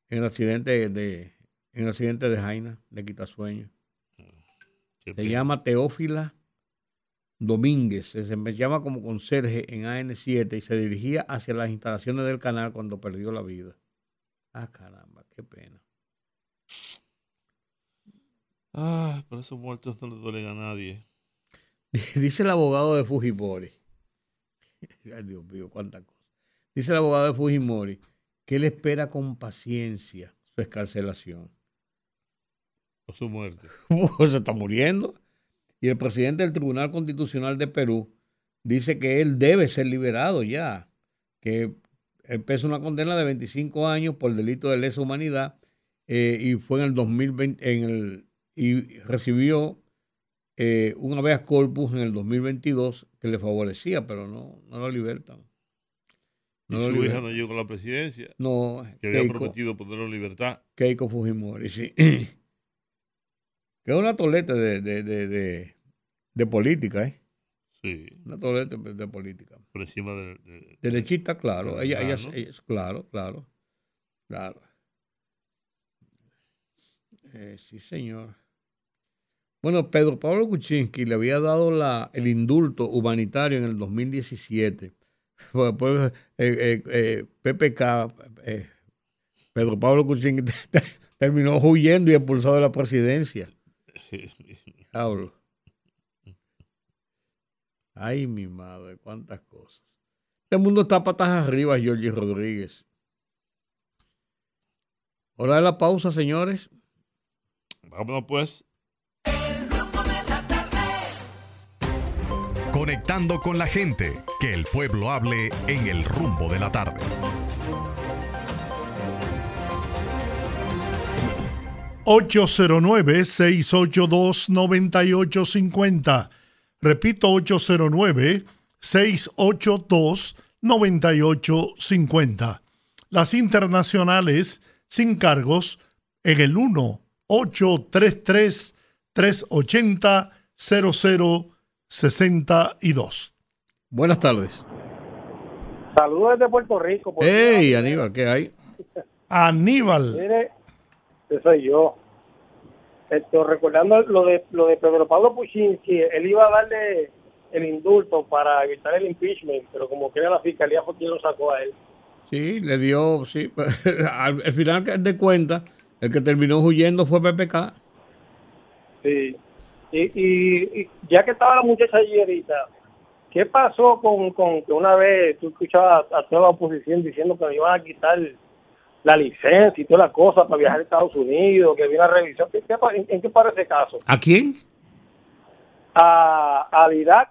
en el accidente de, en el accidente de Jaina, de Quitasueño. Se llama Teófila Domínguez se desempeñaba como conserje en AN7 y se dirigía hacia las instalaciones del canal cuando perdió la vida. Ah, caramba, qué pena. Ah, pero esos muertos no le duelen a nadie. Dice el abogado de Fujimori. Ay, Dios mío, cuántas cosas. Dice el abogado de Fujimori que él espera con paciencia su escarcelación. O su muerte. se está muriendo. Y el presidente del Tribunal Constitucional de Perú dice que él debe ser liberado ya, que pesa una condena de 25 años por delito de lesa humanidad eh, y fue en el 2020 en el, y recibió eh, un habeas corpus en el 2022 que le favorecía, pero no, no lo libertan. ¿Y su hija no llegó a la presidencia? No. Que había prometido ponerlo en libertad. Keiko Fujimori, sí. que es una toleta de, de, de, política, ¿eh? Sí. Una toleta de, política. Por encima de... Derechita, claro. ella, ella, es claro, claro, claro. Eh, sí, señor. Bueno, Pedro Pablo Kuczynski le había dado la, el indulto humanitario en el 2017. Después, eh, eh, PPK, Pedro Pablo Kuczynski terminó huyendo y expulsado de la presidencia. Hablo. Ay, mi madre, cuántas cosas. Este mundo está patas arriba, Georgie Rodríguez. Hora de la pausa, señores. Vámonos pues. Conectando con la gente, que el pueblo hable en el rumbo de la tarde. 809-682-9850. Repito, 809-682-9850. Las internacionales sin cargos en el 1-833-380-0062. Buenas tardes. Saludos desde Puerto Rico. ¡Hey, Aníbal! ¿Qué hay? Aníbal. Mire, ese soy yo. Esto, recordando lo de lo de Pedro Pablo Puchinski, él iba a darle el indulto para evitar el impeachment, pero como que la fiscalía fue quien lo sacó a él. Sí, le dio, sí. al, final de cuentas, el que terminó huyendo fue PPK. Sí. Y, y, ya que estaba la muchacha allí ahorita, ¿qué pasó con, con que una vez tú escuchabas a toda la oposición diciendo que le iban a quitar la licencia y toda la cosa para viajar a Estados Unidos, que viene a revisión? en, qué parece ese caso? ¿A quién? A, a Irak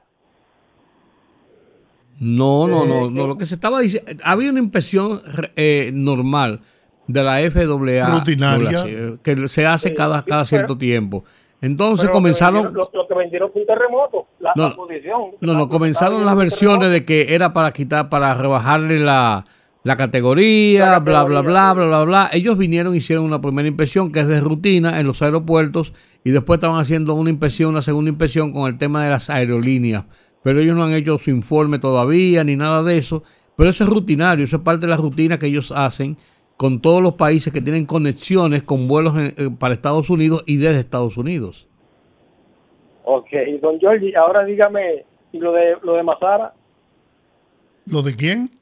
no, no, no, no. Lo que se estaba diciendo, había una impresión eh, normal de la FAA rutinaria que se hace cada, cada cierto tiempo. Entonces comenzaron. Lo, que vendieron fue un terremoto, la, no, No, no, comenzaron las versiones de que era para quitar, para rebajarle la, la categoría, bla, bla, bla, bla, bla, bla. Ellos vinieron, hicieron una primera impresión que es de rutina en los aeropuertos y después estaban haciendo una impresión, una segunda impresión con el tema de las aerolíneas pero ellos no han hecho su informe todavía ni nada de eso. Pero eso es rutinario, eso es parte de la rutina que ellos hacen con todos los países que tienen conexiones con vuelos para Estados Unidos y desde Estados Unidos. Ok, don Giorgi, ahora dígame, ¿y lo de, lo de Mazara? ¿Lo de quién?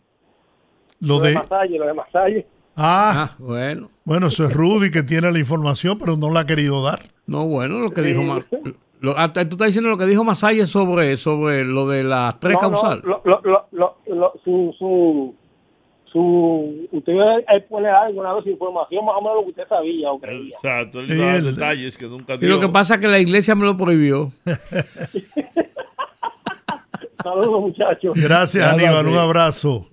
Lo, de, Masalle, lo de Masalle. Ah, ah, bueno. Bueno, eso es Rudy que tiene la información, pero no la ha querido dar. No, bueno, lo que dijo más. Ah, tú estás diciendo lo que dijo Masaya sobre, sobre lo de las tres causales. su, su, su, usted ahí pone alguna vez información más o menos lo que usted sabía o creía. Exacto, él da detalles que nunca dio. Y lo que pasa es que la iglesia me lo prohibió. Saludos, muchachos. Gracias, Aníbal. Un abrazo.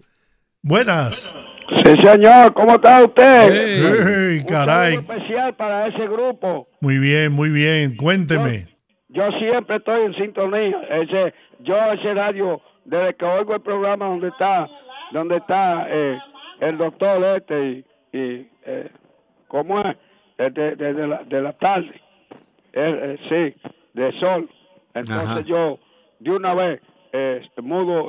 Buenas. Sí, señor, ¿cómo está usted? Hey, caray. Un especial para ese grupo. Muy bien, muy bien. Cuénteme. Yo siempre estoy en sintonía. Ese, yo ese radio, desde que oigo el programa donde está, donde está eh, el doctor este y, eh, ¿cómo es? De, de, la, de la tarde. Eh, sí, de sol. Entonces yo, de una vez, eh, mudo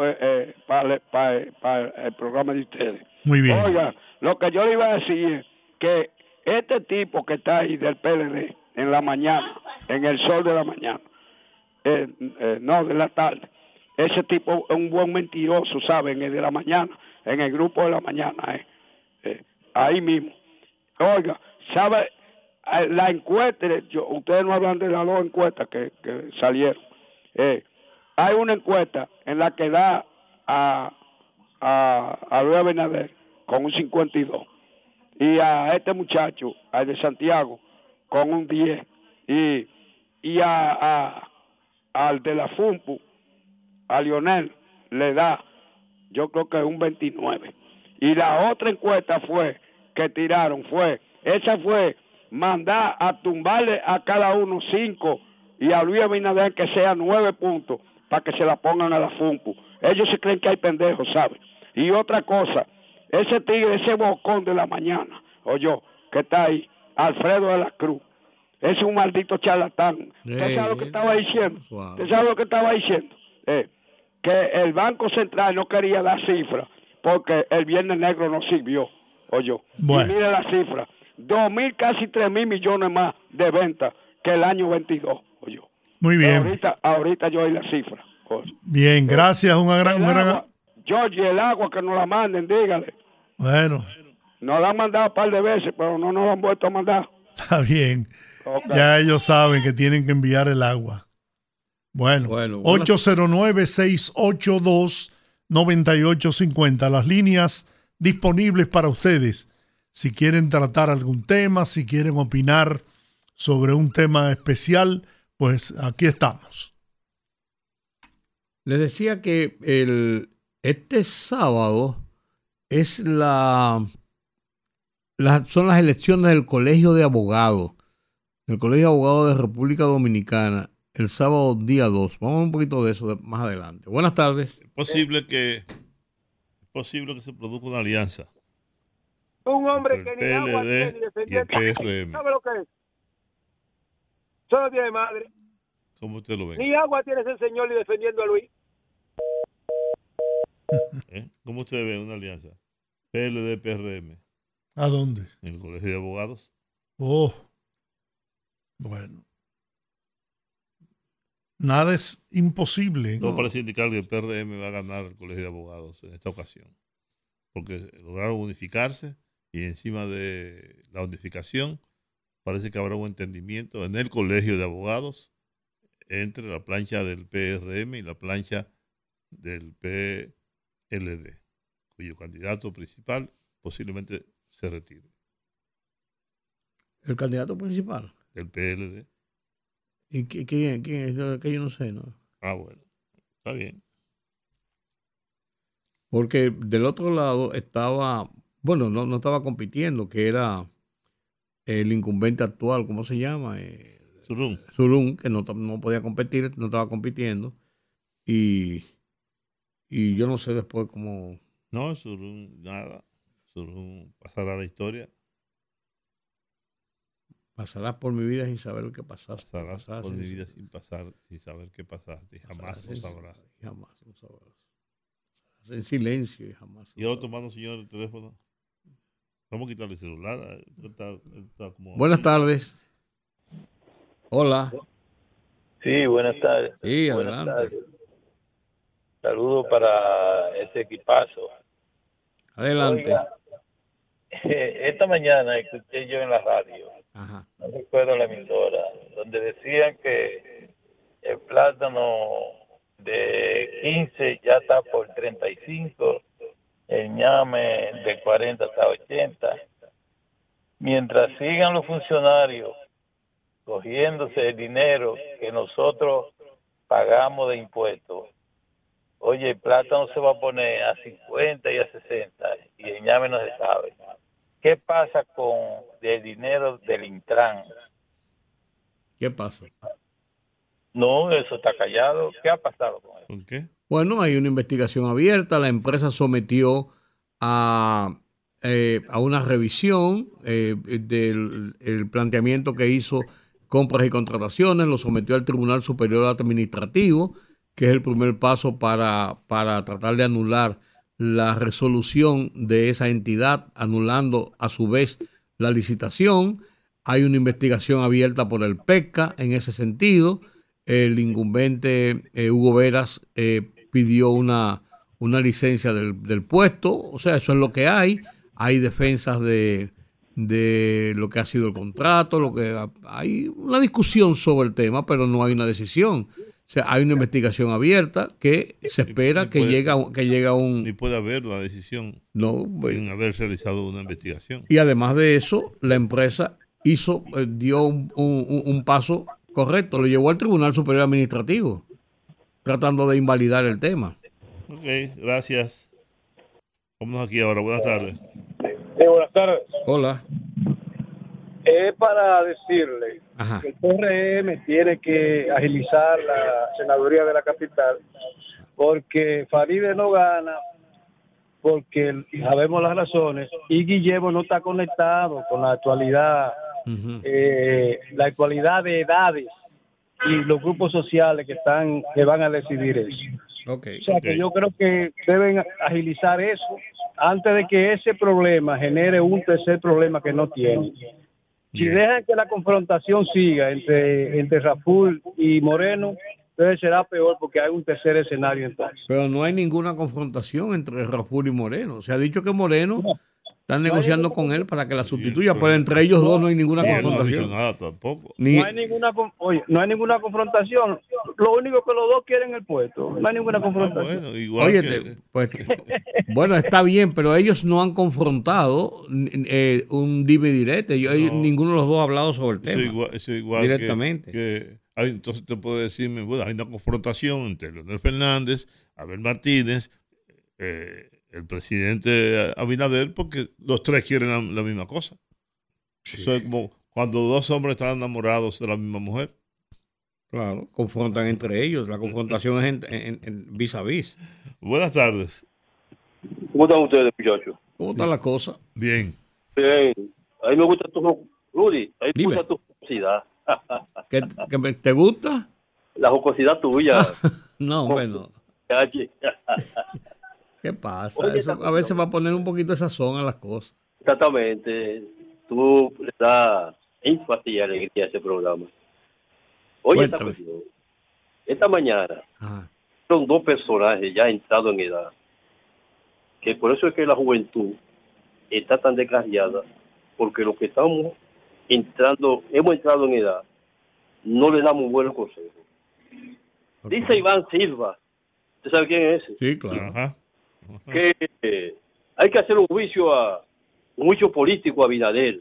para, para, el programa de ustedes. Muy bien. Oiga, lo que yo le iba a decir es que este tipo que está ahí del PLD, en la mañana, en el sol de la mañana, eh, eh, no de la tarde. Ese tipo es un buen mentiroso, ¿saben? El de la mañana, en el grupo de la mañana, eh, ahí mismo. Oiga, ¿sabe? La encuesta, yo, ustedes no hablan de las dos encuestas que, que salieron. Hay una encuesta en la que da a, a, a Luis Abinader con un 52 y a este muchacho, al de Santiago, con un 10 y, y a, al de la FUMPU, a Lionel, le da, yo creo que un 29. Y la otra encuesta fue, que tiraron, fue, esa fue mandar a tumbarle a cada uno cinco y a Luis Abinader que sea nueve puntos para que se la pongan a la FUMPU. Ellos se creen que hay pendejos, ¿sabes? Y otra cosa, ese tigre, ese bocón de la mañana, o yo, que está ahí, Alfredo de la Cruz. Es un maldito charlatán. ¿Usted sabe lo que estaba diciendo? ¿Usted sabe lo que estaba diciendo? Eh, que el Banco Central no quería dar cifras porque el Viernes Negro no sirvió. Oye, y mire la cifra. Dos mil, casi tres mil millones más de ventas que el año 22. Muy bien. ahorita, ahorita yo hay la cifra. Bien, gracias. Una gran, agua, George, el agua que nos la manden, dígale. Bueno. Nos la han mandado un par de veces, pero no nos la han vuelto a mandar. Está bien. Ya ellos saben que tienen que enviar el agua. Bueno, bueno 809-682-9850. Las líneas disponibles para ustedes. Si quieren tratar algún tema, si quieren opinar sobre un tema especial, pues aquí estamos. Les decía que el, este sábado es la, son las elecciones del Colegio de Abogados, del Colegio de Abogados de República Dominicana. el sábado día 2. Vamos a ver un poquito de eso de- más adelante. Buenas tardes. Es posible que, es posible que se produzca una alianza Un hombre que ni agua PLD tiene ni y el. PRM. ¿Sabe lo que es? Eso no tiene madre. ¿Cómo usted lo ve? Ni agua tiene ese señor ni defendiendo a Luis. ¿Eh? ¿Cómo usted ve una alianza? PLD-PRM ¿A dónde? en el Colegio de Abogados. Oh. Bueno. Nada es imposible. Todo parece indicar que el PRM va a ganar el Colegio de Abogados en esta ocasión. Porque lograron unificarse y encima de la unificación parece que habrá un entendimiento en el Colegio de Abogados entre la plancha del PRM y la plancha del PLD, cuyo candidato principal posiblemente se retire El candidato principal. del PLD. ¿Y qui- quién, quién es? Yo- Que yo no sé, ¿no? Ah, bueno, está bien. Porque del otro lado estaba, bueno, no, no estaba compitiendo, que era el incumbente actual, ¿cómo se llama? Eh. Surún, que no, no podía competir, no estaba compitiendo. Y, y yo no sé después cómo... No, Surún, nada. Surún pasará la historia. Pasarás por mi vida sin saber que pasaste. Pasarás por sin- mi vida sin pasar, sin saber qué pasaste. Y jamás lo sabrás. Jamás lo sabrás. En silencio y jamás. Y ahora tomando, señor, el teléfono. Vamos a quitarle el celular. eh, está- está como- Buenas tardes. Hola. Sí, buenas tardes. Sí, Buenas adelante. tardes. Saludos para ese equipazo. Adelante. Oiga, esta mañana escuché yo en la radio, Ajá. no recuerdo la emisora, donde decían que el plátano de 15 ya está por 35, el ñame de 40 hasta 80. Mientras sigan los funcionarios cogiéndose el dinero que nosotros pagamos de impuestos, oye, el plátano se va a poner a 50 y a 60 y el ñame no se sabe. ¿Qué pasa con el dinero del Intran? ¿Qué pasa? No, eso está callado. ¿Qué ha pasado con eso? ¿Con qué? Bueno, hay una investigación abierta. La empresa sometió a, eh, a una revisión eh, del el planteamiento que hizo compras y contrataciones, lo sometió al Tribunal Superior Administrativo, que es el primer paso para, para tratar de anular la resolución de esa entidad, anulando a su vez la licitación. Hay una investigación abierta por el PECA en ese sentido. El incumbente eh, Hugo Veras eh, pidió una, una licencia del, del puesto. O sea, eso es lo que hay. Hay defensas de, de lo que ha sido el contrato, lo que hay una discusión sobre el tema, pero no hay una decisión. O sea, hay una investigación abierta que se espera que llegue a, que llegue a un... Ni puede haber una decisión No, sin haber realizado una investigación. y además de eso, la empresa hizo, eh, dio un, un- un paso correcto, lo llevó al Tribunal Superior Administrativo, tratando de invalidar el tema. Ok, gracias. Vámonos aquí ahora. Buenas tardes. Sí, buenas tardes. Hola. Es para decirle Ajá. que el PRM tiene que agilizar la senaduría de la capital porque Faride no gana porque sabemos las razones y Guillermo no está conectado con la actualidad eh, la actualidad de edades y los grupos sociales que están que van a decidir eso Okay. o sea que yo creo que deben agilizar eso antes de que ese problema genere un tercer problema que no tiene. Si dejan que la confrontación siga entre, entre Raful y Moreno, entonces será peor porque hay un tercer escenario entonces. Pero no hay ninguna confrontación entre Raful y Moreno. Se ha dicho que Moreno está negociando con él para que la sustituya, pero entre ellos dos no hay ninguna Y él no ha dicho confrontación. nada tampoco. Ni- No hay ninguna oye, no hay ninguna confrontación. Lo único que los dos quieren es el puesto. No hay ninguna confrontación. Óyete, pues, bueno, está bien, pero ellos no han confrontado eh, un dime y direte. Yo- ellos- Ninguno de los dos ha hablado sobre el Eso tema. igual, eso igual que- directamente. Que, hay- entonces te puede decirme, bueno, hay una confrontación entre Leonel Fernández, Abel Martínez, eh, el presidente Abinader, porque los tres quieren la, la misma cosa. Eso es como cuando dos hombres están enamorados de la misma mujer. Claro, confrontan entre ellos. La confrontación es en, en- en vis a vis. Buenas tardes. ¿Cómo están ustedes, muchachos? ¿Cómo está la cosa? Bien. Bien. A mí me gusta tu... Rudy, a mí me Dime. gusta tu jocosidad. ¿Qué, qué me- ¿Te gusta? La jocosidad tuya. No, bueno. ¿Qué pasa? Oye, Eso esta a veces va a poner un poquito de sazón a las cosas. Exactamente. Tú le das énfasis y alegría a ese programa. Oye, esta, esta mañana Ajá. son dos personajes ya entrados en edad. Que por eso es que la juventud está tan desgraciada. Porque los que estamos entrando, hemos entrado en edad, no le damos buenos consejos. Dice Iván Silva, ¿usted sabe quién es ese? Sí, claro. Ajá. Que eh, hay que hacer un juicio a un juicio político a Binader,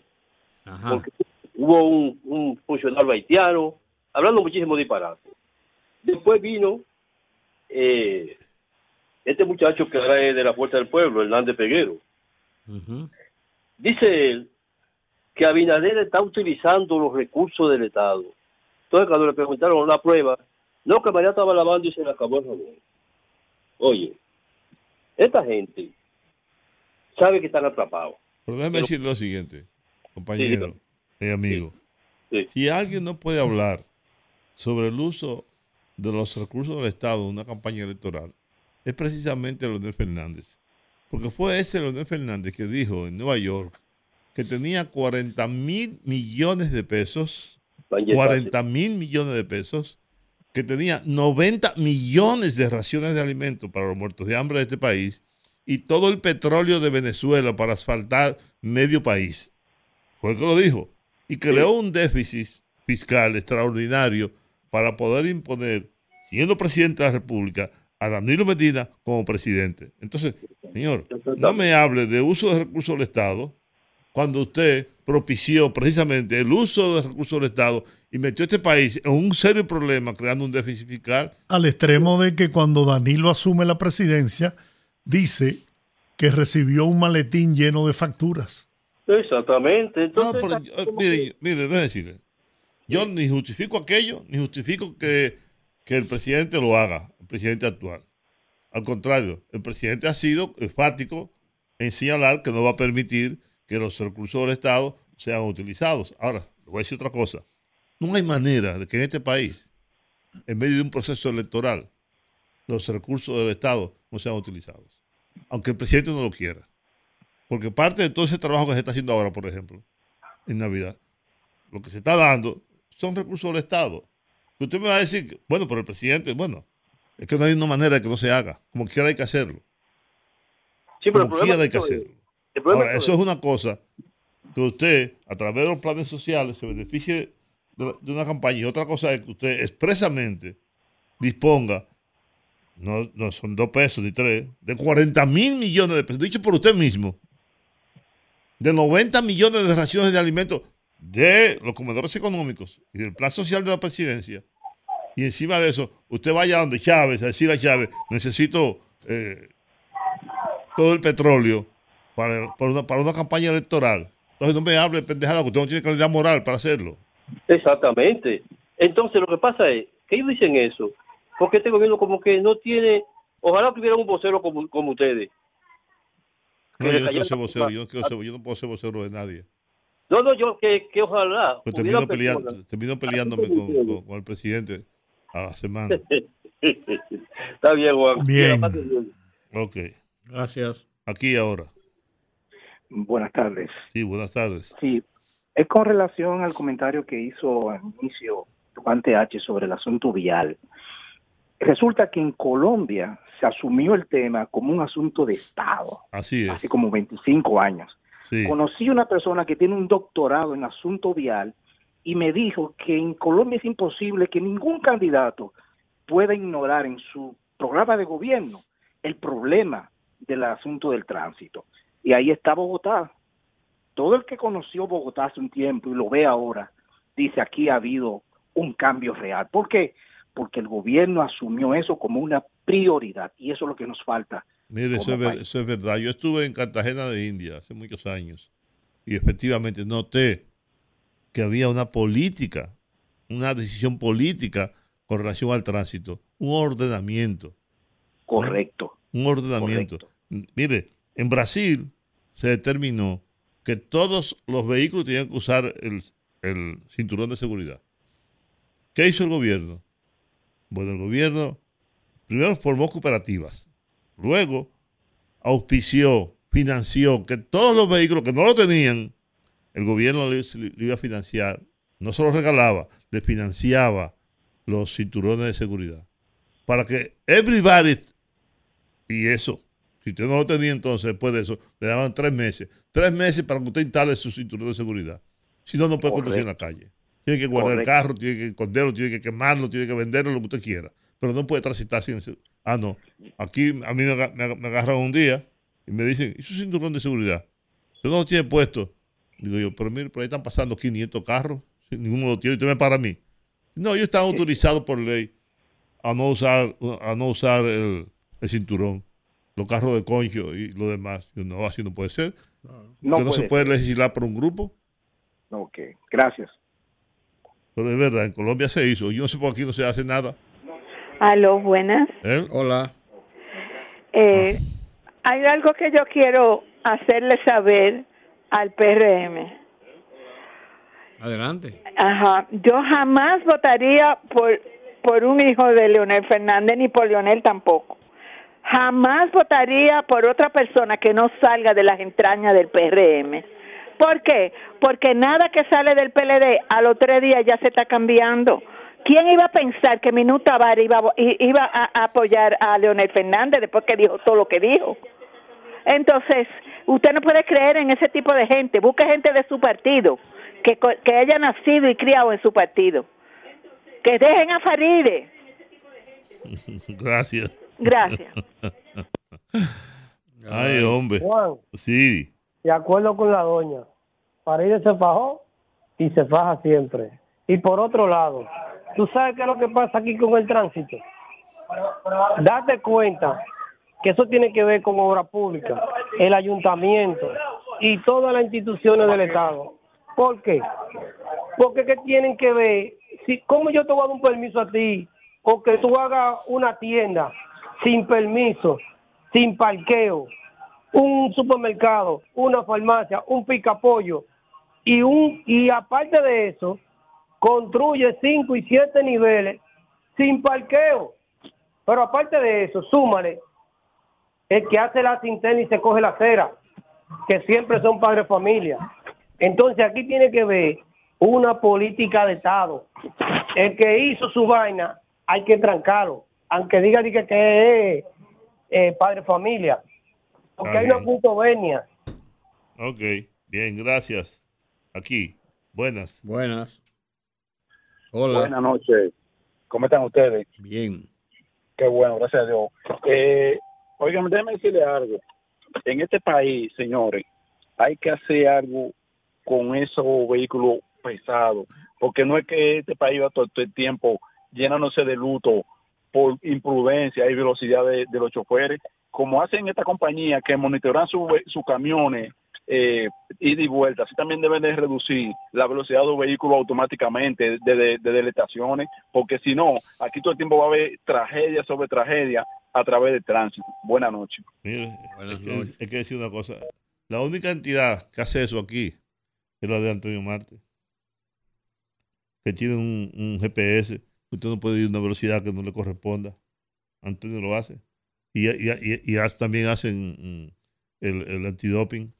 Ajá. porque hubo un, un funcionario haitiano hablando muchísimo disparate. Después vino eh, este muchacho que es de la Fuerza del Pueblo, Hernández Peguero. Dice él que Abinader está utilizando los recursos del Estado. Entonces, cuando le preguntaron la prueba, no, que María estaba lavando y se le acabó el jabón. Oye, esta gente sabe que están atrapados. Pero déjame decir lo siguiente, compañero y amigo. Sí. Si alguien no puede hablar sobre el uso de los recursos del Estado en una campaña electoral, es precisamente Leonel Fernández. Porque fue ese Leonel Fernández que dijo en Nueva York que tenía 40 mil millones de pesos, Van a 40 mil millones de pesos, que tenía 90 millones de raciones de alimentos para los muertos de hambre de este país y todo el petróleo de Venezuela para asfaltar medio país. Fue el que lo dijo. Y creó un déficit fiscal extraordinario para poder imponer, siendo presidente de la República, a Danilo Medina como presidente. Entonces, señor, no me hable de uso de recursos del Estado cuando usted propició precisamente el uso de recursos del Estado y metió a este país en un serio problema creando un déficit fiscal. Al extremo de que cuando Danilo asume la presidencia, dice que recibió un maletín lleno de facturas. Exactamente. Entonces, No, pero yo- mire, mire, déjeme decirle. Yo ni justifico aquello, ni justifico que, que el presidente lo haga, el presidente actual. Al contrario, el presidente ha sido enfático en señalar que no va a permitir que los recursos del Estado sean utilizados. Ahora, le voy a decir otra cosa. No hay manera de que en este país, en medio de un proceso electoral, los recursos del Estado no sean utilizados. Aunque el presidente no lo quiera. Porque parte de todo ese trabajo que se está haciendo ahora, por ejemplo, en Navidad, lo que se está dando son recursos del Estado. Usted me va a decir, bueno, pero el presidente, bueno, es que no hay una manera de que no se haga. Como quiera hay que hacerlo. sí, pero Como quiera hay que hacerlo. Ahora, eso es una cosa que usted, a través de los planes sociales, se beneficie de, una campaña. Y otra cosa es que usted expresamente disponga, no, no son dos pesos ni tres, de 40 mil millones de pesos, dicho por usted mismo, de 90 millones de raciones de alimentos de los comedores económicos y del plan social de la presidencia. Y encima de eso, usted vaya donde Chávez a decir a Chávez, necesito eh, todo el petróleo para, para una, campaña electoral. Entonces no me hable de pendejada, que usted no tiene calidad moral para hacerlo. Exactamente. Entonces lo que pasa es que ellos dicen eso, porque este gobierno como que no tiene, ojalá tuviera un vocero como, como ustedes. No, yo no quiero ser vocero, yo no, quiero ser- yo no puedo ser vocero de nadie. No, no, yo que, que ojalá. Pues termino, peleando, personas- termino peleándome con, con- con el presidente a la semana. Está bien, Juan. Bien. Ok, Gracias. aquí y ahora. Buenas tardes. Sí, buenas tardes. Sí, es con relación al comentario que hizo al inicio Juan H sobre el asunto vial. Resulta que en Colombia se asumió el tema como un asunto de Estado Así es. hace como 25 años. Sí. Conocí una persona que tiene un doctorado en asunto vial y me dijo que en Colombia es imposible que ningún candidato pueda ignorar en su programa de gobierno el problema del asunto del tránsito. Y ahí está Bogotá. Todo el que conoció Bogotá hace un tiempo y lo ve ahora, dice aquí ha habido un cambio real. ¿Por qué? Porque el gobierno asumió eso como una prioridad y eso es lo que nos falta. Mire, eso como es, ver- país. eso es verdad. Yo estuve en Cartagena de India hace muchos años y efectivamente noté que había una política, una decisión política con relación al tránsito, un ordenamiento. Correcto. Un ordenamiento. Mire, en Brasil se determinó que todos los vehículos tenían que usar el, cinturón de seguridad. ¿Qué hizo el gobierno? Bueno, el gobierno primero formó cooperativas, luego auspició, financió que todos los vehículos que no lo tenían, el gobierno le, le iba a financiar, no solo regalaba, le financiaba los cinturones de seguridad. Para que everybody, y eso, si usted no lo tenía entonces, después de eso, le daban tres meses. Tres meses para que usted instale su cinturón de seguridad. Si no, no puede conducir en la calle. Tiene que guardar el carro, tiene que esconderlo, tiene que quemarlo, tiene que venderlo, lo que usted quiera. Pero no puede transitar sin Ah, no. Aquí a mí me, me aga- me agarran un día y me dicen, ¿y su cinturón de seguridad? ¿Usted no lo tiene puesto? Digo yo, pero mire, por ahí están pasando 500 carros, ninguno lo tiene, y usted me para a mí. No, ellos están autorizados por ley a no usar, a no usar el, el cinturón, los carros de concho y lo demás. Yo, no, así no puede ser. No Usted no se puede ser. legislar por un grupo. Ok, gracias. Pero es verdad, en Colombia se hizo. Yo no sé por qué aquí no se hace nada. Aló, buenas. ¿Eh? Hola. Eh, hay algo que yo quiero hacerle saber al PRM. Adelante. Ajá. Yo jamás votaría por, por un hijo de Leonel Fernández ni por Leonel tampoco. Jamás votaría por otra persona que no salga de las entrañas del PRM. ¿Por qué? Porque nada que sale del PLD a los tres días ya se está cambiando. ¿Quién iba a pensar que Minuto Tavares iba, iba a, apoyar a Leonel Fernández después que dijo todo lo que dijo? Entonces, usted no puede creer en ese tipo de gente. Busque gente de su partido, que, que haya nacido y criado en su partido. Que dejen a Faride. Gracias. Gracias. Ay, hombre. Juan, Sí. de acuerdo con la doña, Faride se fajó y se faja siempre. Y por otro lado, ¿tú sabes qué es lo que pasa aquí con el tránsito? Date cuenta que eso tiene que ver con obra pública, el ayuntamiento y todas las instituciones del Estado. ¿Por qué? Porque que tienen que ver, si cómo yo te voy a dar un permiso a ti o que tú hagas una tienda sin permiso, sin parqueo, un supermercado, una farmacia, un picapollo y un y aparte de eso construye cinco y siete niveles sin parqueo. Pero aparte de eso, súmale el que hace la cinterna y se coge la acera, que siempre son padres familia. Entonces aquí tiene que ver una política de Estado. El que hizo su vaina hay que trancarlo, aunque diga, diga que es eh, padre familia. Porque Está hay una bien. puntovenia. Ok. Bien, gracias. Aquí. Buenas. Buenas. Hola. Buenas noches. ¿Cómo están ustedes? Bien. Qué bueno, gracias a Dios. Eh, oigan, déjenme decirle algo. En este país, señores, hay que hacer algo con esos vehículos pesados, porque no es que este país va todo el tiempo llenándose de luto por imprudencia y velocidad de, de los choferes, como hacen esta compañía que monitorean su- sus camiones eh, ida y vuelta, así también deben de reducir la velocidad de los vehículos automáticamente de, de, de deletaciones, porque si no, aquí todo el tiempo va a haber tragedia sobre tragedia a través del tránsito. Buenas noches. Mire, hay que, hay que decir una cosa. La única entidad que hace eso aquí es la de Antonio Marte. Que tiene un, un GPS. Usted no puede ir a una velocidad que no le corresponda. Antonio lo hace. Y, y, y- y hace- también hacen mm, el, el antidoping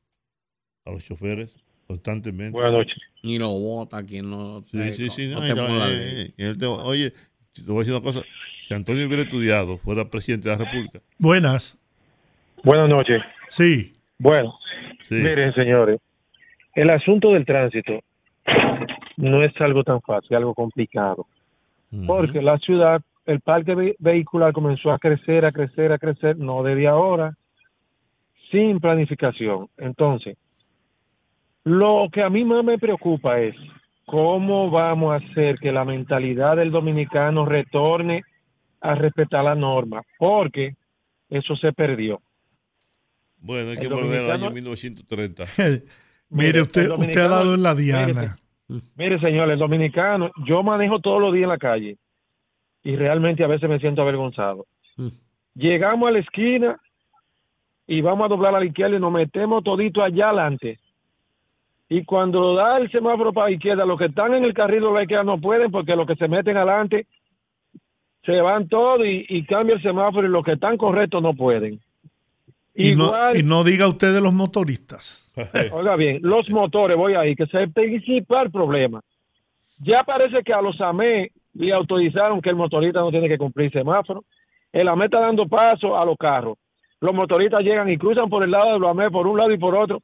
a los choferes constantemente. Buenas noches. Y lo vota quien no Sí, te- sí, sí. no eh, eh, te- oye, te voy a decir una cosa. Si Antonio hubiera estudiado, fuera presidente de la República. Buenas. Buenas noches. Sí. Bueno, Sí. miren, señores, el asunto del tránsito no es algo tan fácil, algo complicado. Porque la ciudad, el parque ve- vehicular comenzó a crecer, a crecer, a crecer, no desde ahora, sin planificación. Entonces, lo que a mí más me preocupa es cómo vamos a hacer que la mentalidad del dominicano retorne a respetar la norma, porque eso se perdió. Bueno, hay El que volver al año dominicano- 1930. Mire, usted, el usted ha dado en la mire, diana. Mire, señor, el dominicano, yo manejo todos los días en la calle y realmente a veces me siento avergonzado. Llegamos a la esquina y vamos a doblar a la izquierda y nos metemos todito allá adelante. Y cuando da el semáforo para la izquierda, los que están en el carril de la izquierda no pueden porque los que se meten adelante se van todos y, y cambia el semáforo y los que están correctos no pueden. Y no, Igual- y no diga usted de los motoristas. Oiga bien, los motores, voy ahí, que es el principal problema. Ya parece que a los AME le autorizaron que el motorista no tiene que cumplir semáforo. El AME está dando paso a los carros. Los motoristas llegan y cruzan por el lado de los AME, por un lado y por otro,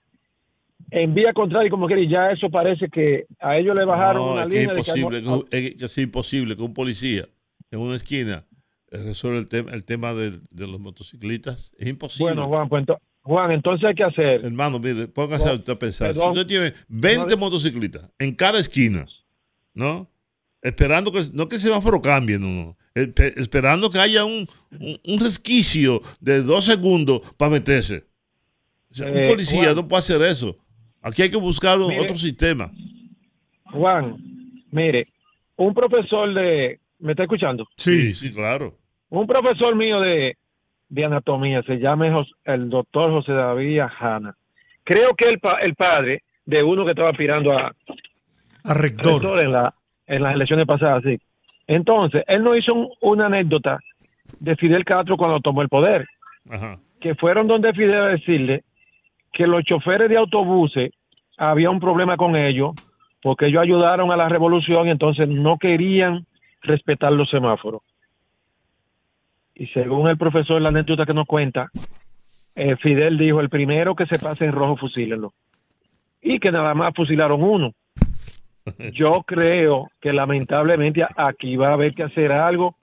en vía contraria, y como quiera, y ya eso parece que a ellos le bajaron No, una es que es línea de que imposible, es, que es imposible que un policía en una esquina eh, resuelva el, tema el tema de, de los motociclistas. Es imposible. Bueno, Juan, pues ento- Juan, entonces hay que hacer. Hermano, mire, póngase a usted a pensar. Perdón. Si usted tiene 20 motociclistas en cada esquina, ¿no? Esperando que, no que el semáforo cambie, no, no. Espe- Esperando que haya un, un, un resquicio de dos segundos para meterse. O sea, un Eh, policía Juan. no puede hacer eso. Aquí hay que buscar Mire. otro sistema. Juan, mire, un profesor de... ¿Me está escuchando? Sí, sí, claro. Un profesor mío de, de anatomía se llama el doctor José David Hanna. Creo que el, pa- el padre de uno que estaba aspirando a, A rector. rector en, la, en las elecciones pasadas, sí. Entonces, él nos hizo un- una anécdota de Fidel Castro cuando tomó el poder, Ajá. que fueron donde Fidel a decirle que los choferes de autobuses había un problema con ellos porque ellos ayudaron a la revolución y entonces no querían respetar los semáforos. Y según el profesor, la anécdota que nos cuenta, eh, Fidel dijo, el primero que se pase en rojo, fusílenlo. Y que nada más fusilaron uno. Yo creo que lamentablemente aquí va a haber que hacer algo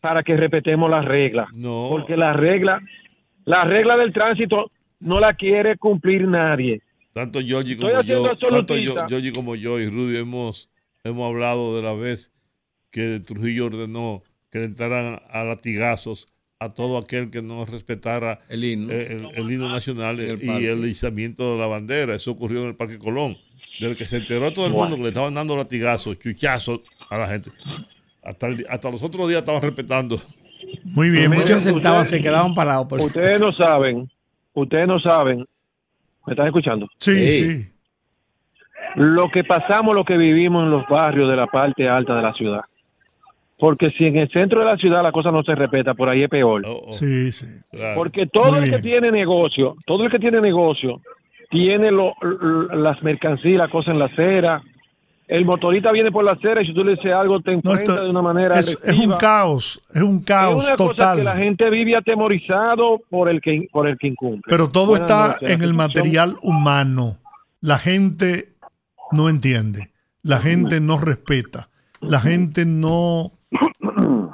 para que respetemos las reglas. No. Porque la regla, la regla del tránsito no la quiere cumplir nadie. Tanto como yo, tanto como yo y Rudy hemos, hemos hablado de la vez que Trujillo ordenó que le entraran a latigazos a todo aquel que no respetara el himno, el, el himno nacional el y el izamiento de la bandera. Eso ocurrió en el Parque Colón. Desde que se enteró todo el mundo que le estaban dando latigazos, chuchazos a la gente. Hasta, el hasta los otros días estaban respetando. Muy bien, Miren, muchas se sentaban, ustedes- se quedaban parados. por- Ustedes no saben, ustedes no saben, ¿me están escuchando? Sí, sí. Lo que pasamos, lo que vivimos en los barrios de la parte alta de la ciudad. Porque si en el centro de la ciudad la cosa no se respeta, por ahí es peor. Sí, sí. Porque todo Muy el que bien. tiene negocio, todo el que tiene negocio, tiene lo- las mercancías, las cosas en la acera. El motorista viene por la acera y si tú le dices algo te No, enfrenta esto- de una manera es, es un caos, es un caos es una cosa total. que la gente vive atemorizado por el que por el que incumple. Pero todo Buenas está noches. en el material humano. La gente no entiende, la gente no respeta, la gente no,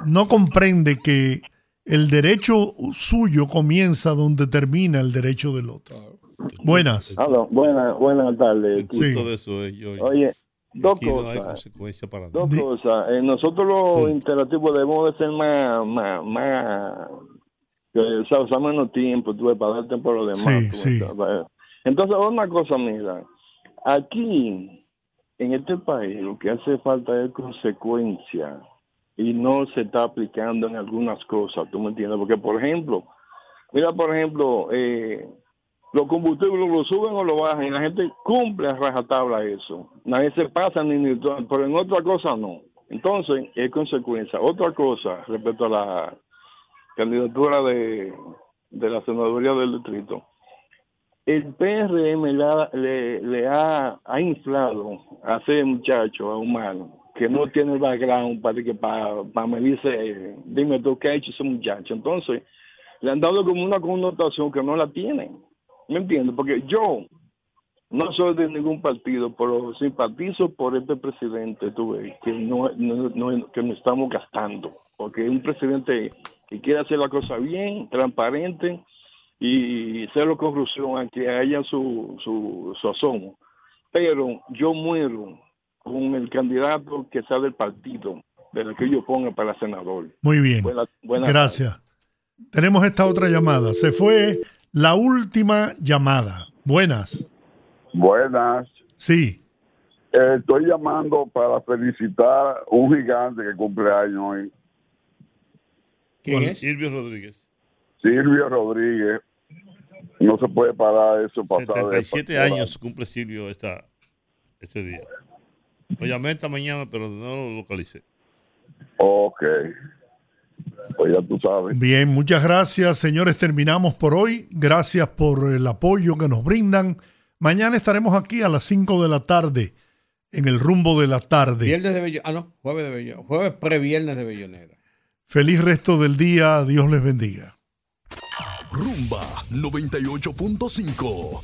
no comprende que el derecho suyo comienza donde termina el derecho del otro. Buenas. Buenas, buenas tardes. Sí. Todo eso es. Oye, dos Aquí no hay cosas. consecuencia para Dos cosas. Eh, nosotros los interactivos debemos de ser más, más, más, que, o sea, usar menos tiempo, tuve para dar tiempo a los demás. Sí, sí. Entonces, una cosa, mira, aquí, en este país, lo que hace falta es consecuencia y no se está aplicando en algunas cosas, ¿tú me entiendes? Porque, por ejemplo, mira, por ejemplo, eh, los combustibles lo suben o lo bajan y la gente cumple a rajatabla eso. Nadie se pasa ni, ni pero en otra cosa no. Entonces, es consecuencia. Otra cosa respecto a la candidatura de, de la senaduría del distrito. El PRM le le, le ha, ha inflado a ese muchacho, a humano, que no tiene background para que para, para medirse, eh, dime tú qué ha hecho ese muchacho. Entonces, le han dado como una connotación que no la tienen. ¿Me entiendes? Porque yo no soy de ningún partido, pero simpatizo por este presidente, tú ves, que no, no, no- que nos estamos gastando. Porque es un presidente que quiere hacer la cosa bien, transparente y cero corrupción, aunque haya su, su, su asomo. Pero yo muero con el candidato que sea del partido, de la que yo ponga para senador. Muy bien. Buena- Gracias. Tenemos esta otra llamada. Se fue la última llamada. Buenas. Buenas. Sí. Eh, estoy llamando para felicitar a un gigante que cumple años hoy. ¿Quién es? Silvio Rodríguez. Silvio Rodríguez. No se puede parar eso. Pasar de- 77 años cumple Silvio esta, este día. Lo llamé esta mañana, pero no lo localicé. Ok. Pues ya tú sabes. Bien, muchas gracias, señores. Terminamos por hoy. Gracias por el apoyo que nos brindan. Mañana estaremos aquí a las 5 de la tarde, en el rumbo de la tarde. Viernes de Bellonera. Ah, no, jueves de Bellonera. Jueves previernes de Bellonera. Feliz resto del día. Dios les bendiga. Rumba 98.5.